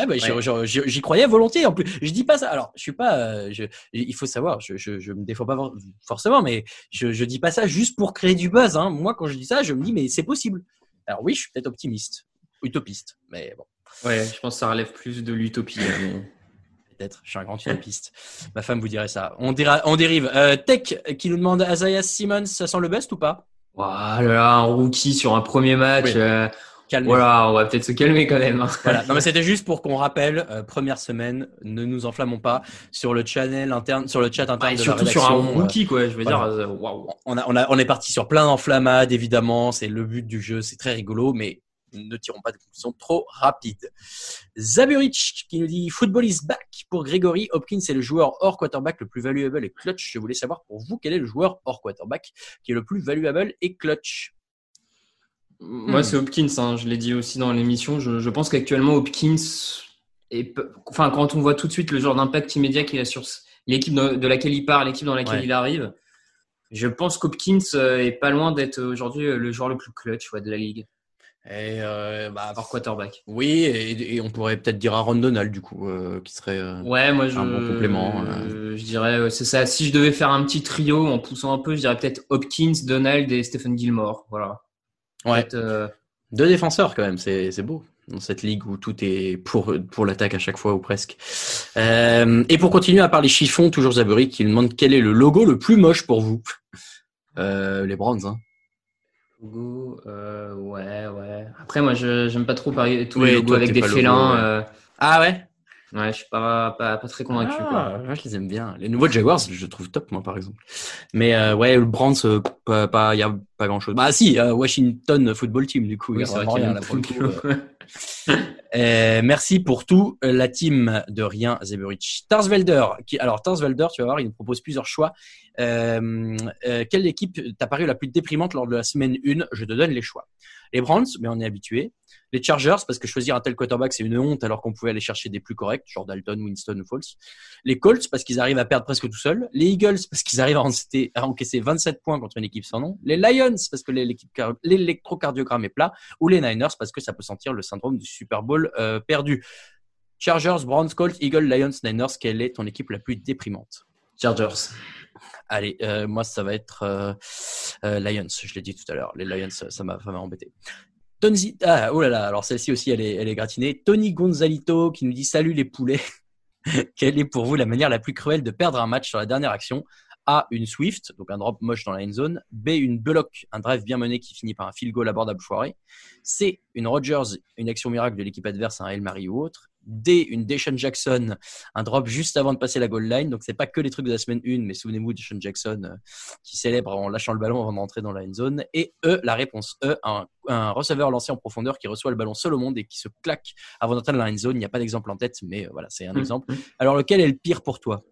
Bah, j'y- Ouais. croyais volontiers. En plus, je dis pas ça. Alors, je suis pas. euh, je, il faut savoir, je, je, je me défends pas for- forcément, mais je, je dis pas ça juste pour créer du buzz. Hein. Moi, quand je dis ça, je me dis, mais c'est possible. Alors oui, je suis peut-être optimiste, utopiste, mais bon, Ouais, je pense que ça relève plus de l'utopie. hein, mais- [LAUGHS] peut-être. Je suis un grand utopiste. Ma femme vous dirait ça. On, dira, on dérive. Euh, Tech qui nous demande Isaiah Simmons, ça sent le best ou pas? Voilà, un rookie sur un premier match. Oui. euh, Voilà, on va peut-être se calmer quand même. hein. Voilà. Non, mais [LAUGHS] c'était juste pour qu'on rappelle, euh, première semaine, ne nous enflammons pas sur le channel interne, sur le chat interne et de surtout la sur un euh, rookie, quoi. Je veux voilà. dire, euh, waouh. on a, on a, on est parti sur plein d'enflammades, évidemment. C'est le but du jeu. C'est très rigolo, mais ne tirons pas de conclusions trop rapides. Zaburic qui nous dit Football is back pour Grégory. Hopkins est le joueur hors quarterback le plus valuable et clutch. Je voulais savoir pour vous quel est le joueur hors quarterback qui est le plus valuable et clutch? Moi, Hmm. c'est Hopkins. hein, je l'ai dit aussi dans l'émission. Je, je pense qu'actuellement, Hopkins, est, enfin, quand on voit tout de suite le genre d'impact immédiat qu'il a sur l'équipe de, laquelle il part, l'équipe dans laquelle Ouais. il arrive, je pense qu'Hopkins euh, est pas loin d'être aujourd'hui euh, le joueur le plus clutch ouais, de la ligue, Et euh, bah, hors quarterback. oui, et, et on pourrait peut-être dire Aaron Donald du coup, euh, qui serait. euh, Ouais, moi je, Un bon complément, euh, je dirais c'est ça. Si je devais faire un petit trio en poussant un peu, je dirais peut-être Hopkins, Donald et Stephen Gilmore. Voilà. Ouais. Euh, Deux défenseurs quand même, c'est c'est beau dans cette ligue où tout est pour pour l'attaque à chaque fois ou presque. Euh, et pour continuer à parler chiffon, toujours Zaburi qui demande quel est le logo le plus moche pour vous. Euh, les Browns, hein. logo, euh, ouais, ouais. Après, moi, je j'aime pas trop parier tous Ouais, les logos toi, avec des logo, félins. ouais. euh, Ah ouais? Ouais, je suis pas, pas, pas très convaincu. Ah, quoi. je les aime bien. Les nouveaux Jaguars, je trouve top moi par exemple. Mais euh, ouais, le Browns, euh, pas, pas, y a pas grand chose. Bah si, euh, Washington Football Team du coup. il Oui, c'est vrai qu'il y a [LAUGHS] euh. merci pour tout, euh, la team de rien, Zeburich. Tarsvelder, qui, alors Tarsvelder, tu vas voir, il nous propose plusieurs choix. Euh, euh, quelle équipe t'a paru la plus déprimante lors de la semaine 1 Je te donne les choix. Les Browns, mais on est habitué. Les Chargers, parce que choisir un tel quarterback, c'est une honte alors qu'on pouvait aller chercher des plus corrects, genre Dalton, Winston ou Foles. Les Colts, parce qu'ils arrivent à perdre presque tout seuls. Les Eagles, parce qu'ils arrivent à encaisser, à encaisser 27 points contre une équipe sans nom. Les Lions, parce que l'électrocardiogramme est plat. Ou les Niners, parce que ça peut sentir le syndrome du Super Bowl euh, perdu. Chargers, Browns, Colts, Eagles, Lions, Niners. Quelle est ton équipe la plus déprimante? Chargers. Allez, euh, moi, ça va être euh, euh, Lions. Je l'ai dit tout à l'heure. Les Lions, ça m'a ça m'a embêté. Tony, ah, oh là là, alors celle-ci aussi, elle est, elle est gratinée. Tony Gonzalito qui nous dit Salut les poulets. [LAUGHS] Quelle est pour vous la manière la plus cruelle de perdre un match sur la dernière action? A. Une Swift, donc un drop moche dans la end zone. B. Une Bullock, un drive bien mené qui finit par un field goal abordable foiré. C. Une Rogers, une action miracle de l'équipe adverse, un El Mari ou autre. D. Une Deshaun Jackson, un drop juste avant de passer la goal line. Donc c'est pas que les trucs de la semaine 1, mais souvenez-vous Deshaun Jackson euh, qui célèbre en lâchant le ballon avant d'entrer dans la end zone. Et E. La réponse E. Un, un receveur lancé en profondeur qui reçoit le ballon seul au monde et qui se claque avant d'entrer dans la end zone. Il n'y a pas d'exemple en tête, mais euh, voilà, c'est un Mm. exemple. Alors lequel est le pire pour toi?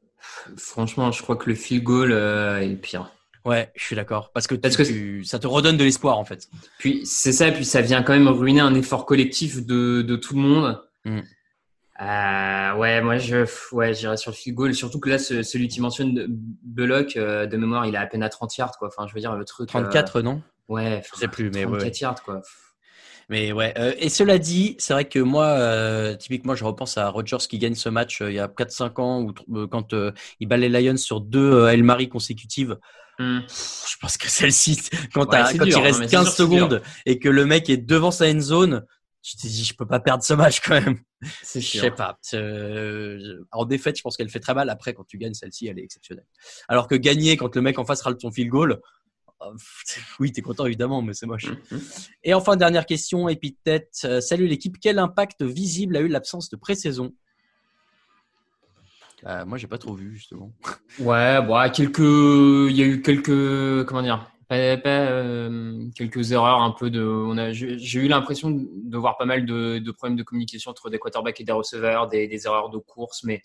Franchement, je crois que le field goal euh, est le pire. Ouais, je suis d'accord. Parce que, Parce que tu- ça te redonne de l'espoir en fait. Puis c'est ça, puis ça vient quand même ruiner un effort collectif de, de tout le monde. Mm. Euh, ouais, moi je ouais, j'irais sur le field goal. Surtout que là, ce- celui que tu mentionnes, de- Bullock, euh, de mémoire, il a à peine à 30 yards, quoi. Enfin, je veux dire, le truc. euh, 34, non? Ouais, Je sais plus, mais 34 ouais. yards, quoi. Mais ouais, euh, et cela dit, c'est vrai que moi, euh, typiquement, je repense à Rodgers qui gagne ce match euh, il y a 4-5 ans, ou euh, quand euh, il bat les Lions sur deux euh, El Mari consécutives. Mm. Pff, Je pense que celle-ci, quand, Ouais, quand dur, il hein, reste mais c'est 15 sûr que c'est dur. secondes et que le mec est devant sa end zone, tu t'es dit, je peux pas perdre ce match quand même. C'est Je sais pas. Euh, en défaite, je pense qu'elle fait très mal. Après, quand tu gagnes celle-ci, elle est exceptionnelle. Alors que gagner quand le mec en face râle ton field goal, euh, oui, t'es content évidemment, mais c'est moche. Mhm. Et enfin, dernière question, épithète. Euh, salut l'équipe, quel impact visible a eu l'absence de pré-saison? Euh, Moi, j'ai pas trop vu justement. Ouais, bon, à quelques, il y a eu quelques, comment dire, pas, pas, euh, quelques erreurs un peu de, on a, j'ai eu l'impression de voir pas mal de, de problèmes de communication entre des quarterbacks et des receveurs, des, des erreurs de course, mais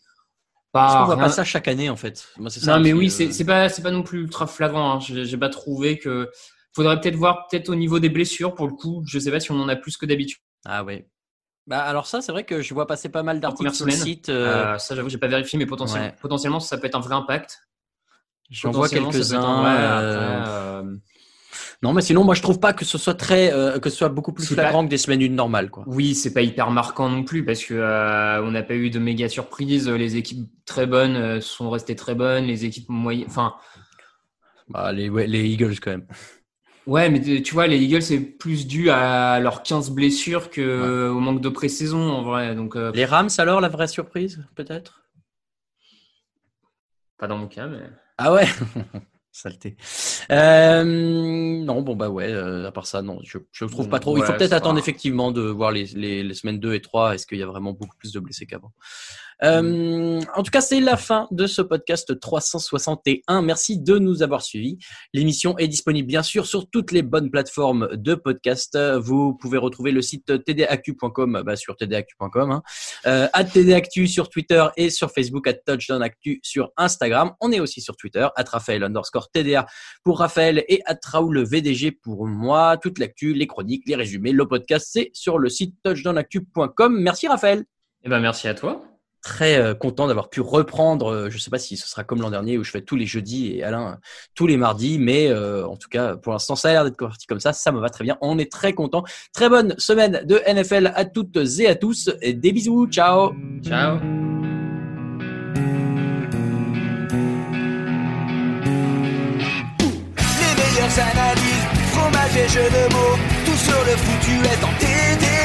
Parce pas. qu'on voit pas ça chaque année en fait. Moi, c'est ça. non, mais oui, euh, c'est pas, c'est pas non plus ultra flagrant. Hein. J'ai pas trouvé que. Faudrait peut-être voir peut-être au niveau des blessures pour le coup. Je sais pas si on en a plus que d'habitude. Ah ouais. Bah alors ça, c'est vrai que je vois passer pas mal d'articles sur le site. euh, Euh, ça, j'avoue, j'ai pas vérifié, mais potentiellement, Ouais. potentiellement, ça peut être un vrai impact. J'en vois quelques-uns. euh, euh, Non, mais sinon, moi, je trouve pas que ce soit très, euh, que ce soit beaucoup plus flagrant pas- que des semaines une normales, quoi. Oui, c'est pas hyper marquant non plus parce que euh, on n'a pas eu de méga surprises. Les équipes très bonnes sont restées très bonnes. Les équipes moyennes, enfin, Bah, les, ouais, les Eagles quand même. ouais, mais tu vois, les Eagles c'est plus dû à leurs 15 blessures que au manque de pré-saison en vrai. Donc euh, Les Rams, alors, la vraie surprise, peut-être? Pas dans mon cas, mais Ah ouais? [LAUGHS] Saleté. Euh, non, bon, bah ouais, euh, à part ça, non, je, je trouve pas trop. Il faut Ouais, peut-être attendre effectivement de voir les, les, les semaines 2 et 3. Est-ce qu'il y a vraiment beaucoup plus de blessés qu'avant? Euh, En tout cas, c'est la fin de ce podcast 361. Merci de nous avoir suivis. L'émission est disponible bien sûr sur toutes les bonnes plateformes de podcast. Vous pouvez retrouver le site tdactu.com bah, sur tdactu.com, hein. euh, at tdactu sur Twitter et sur Facebook, at touchdownactu sur Instagram. On est aussi sur Twitter, at Raphaël underscore TDA pour Raphaël et at Raoul VDG pour moi. Toute l'actu, les chroniques, les résumés, le podcast, c'est sur le site touchdownactu.com. Merci Raphaël eh ben merci à toi. Très euh, content d'avoir pu reprendre. euh, je sais pas si ce sera comme l'an dernier où je fais tous les jeudis et Alain tous les mardis, mais euh, en tout cas pour l'instant ça a l'air d'être parti comme ça. Ça me va très bien. On est très content. Très bonne semaine de NFL à toutes et à tous. Et des bisous. Ciao. Ciao. Les meilleures analyses, fromage et jeux de mots, tout sur le foutu est en TDAQ.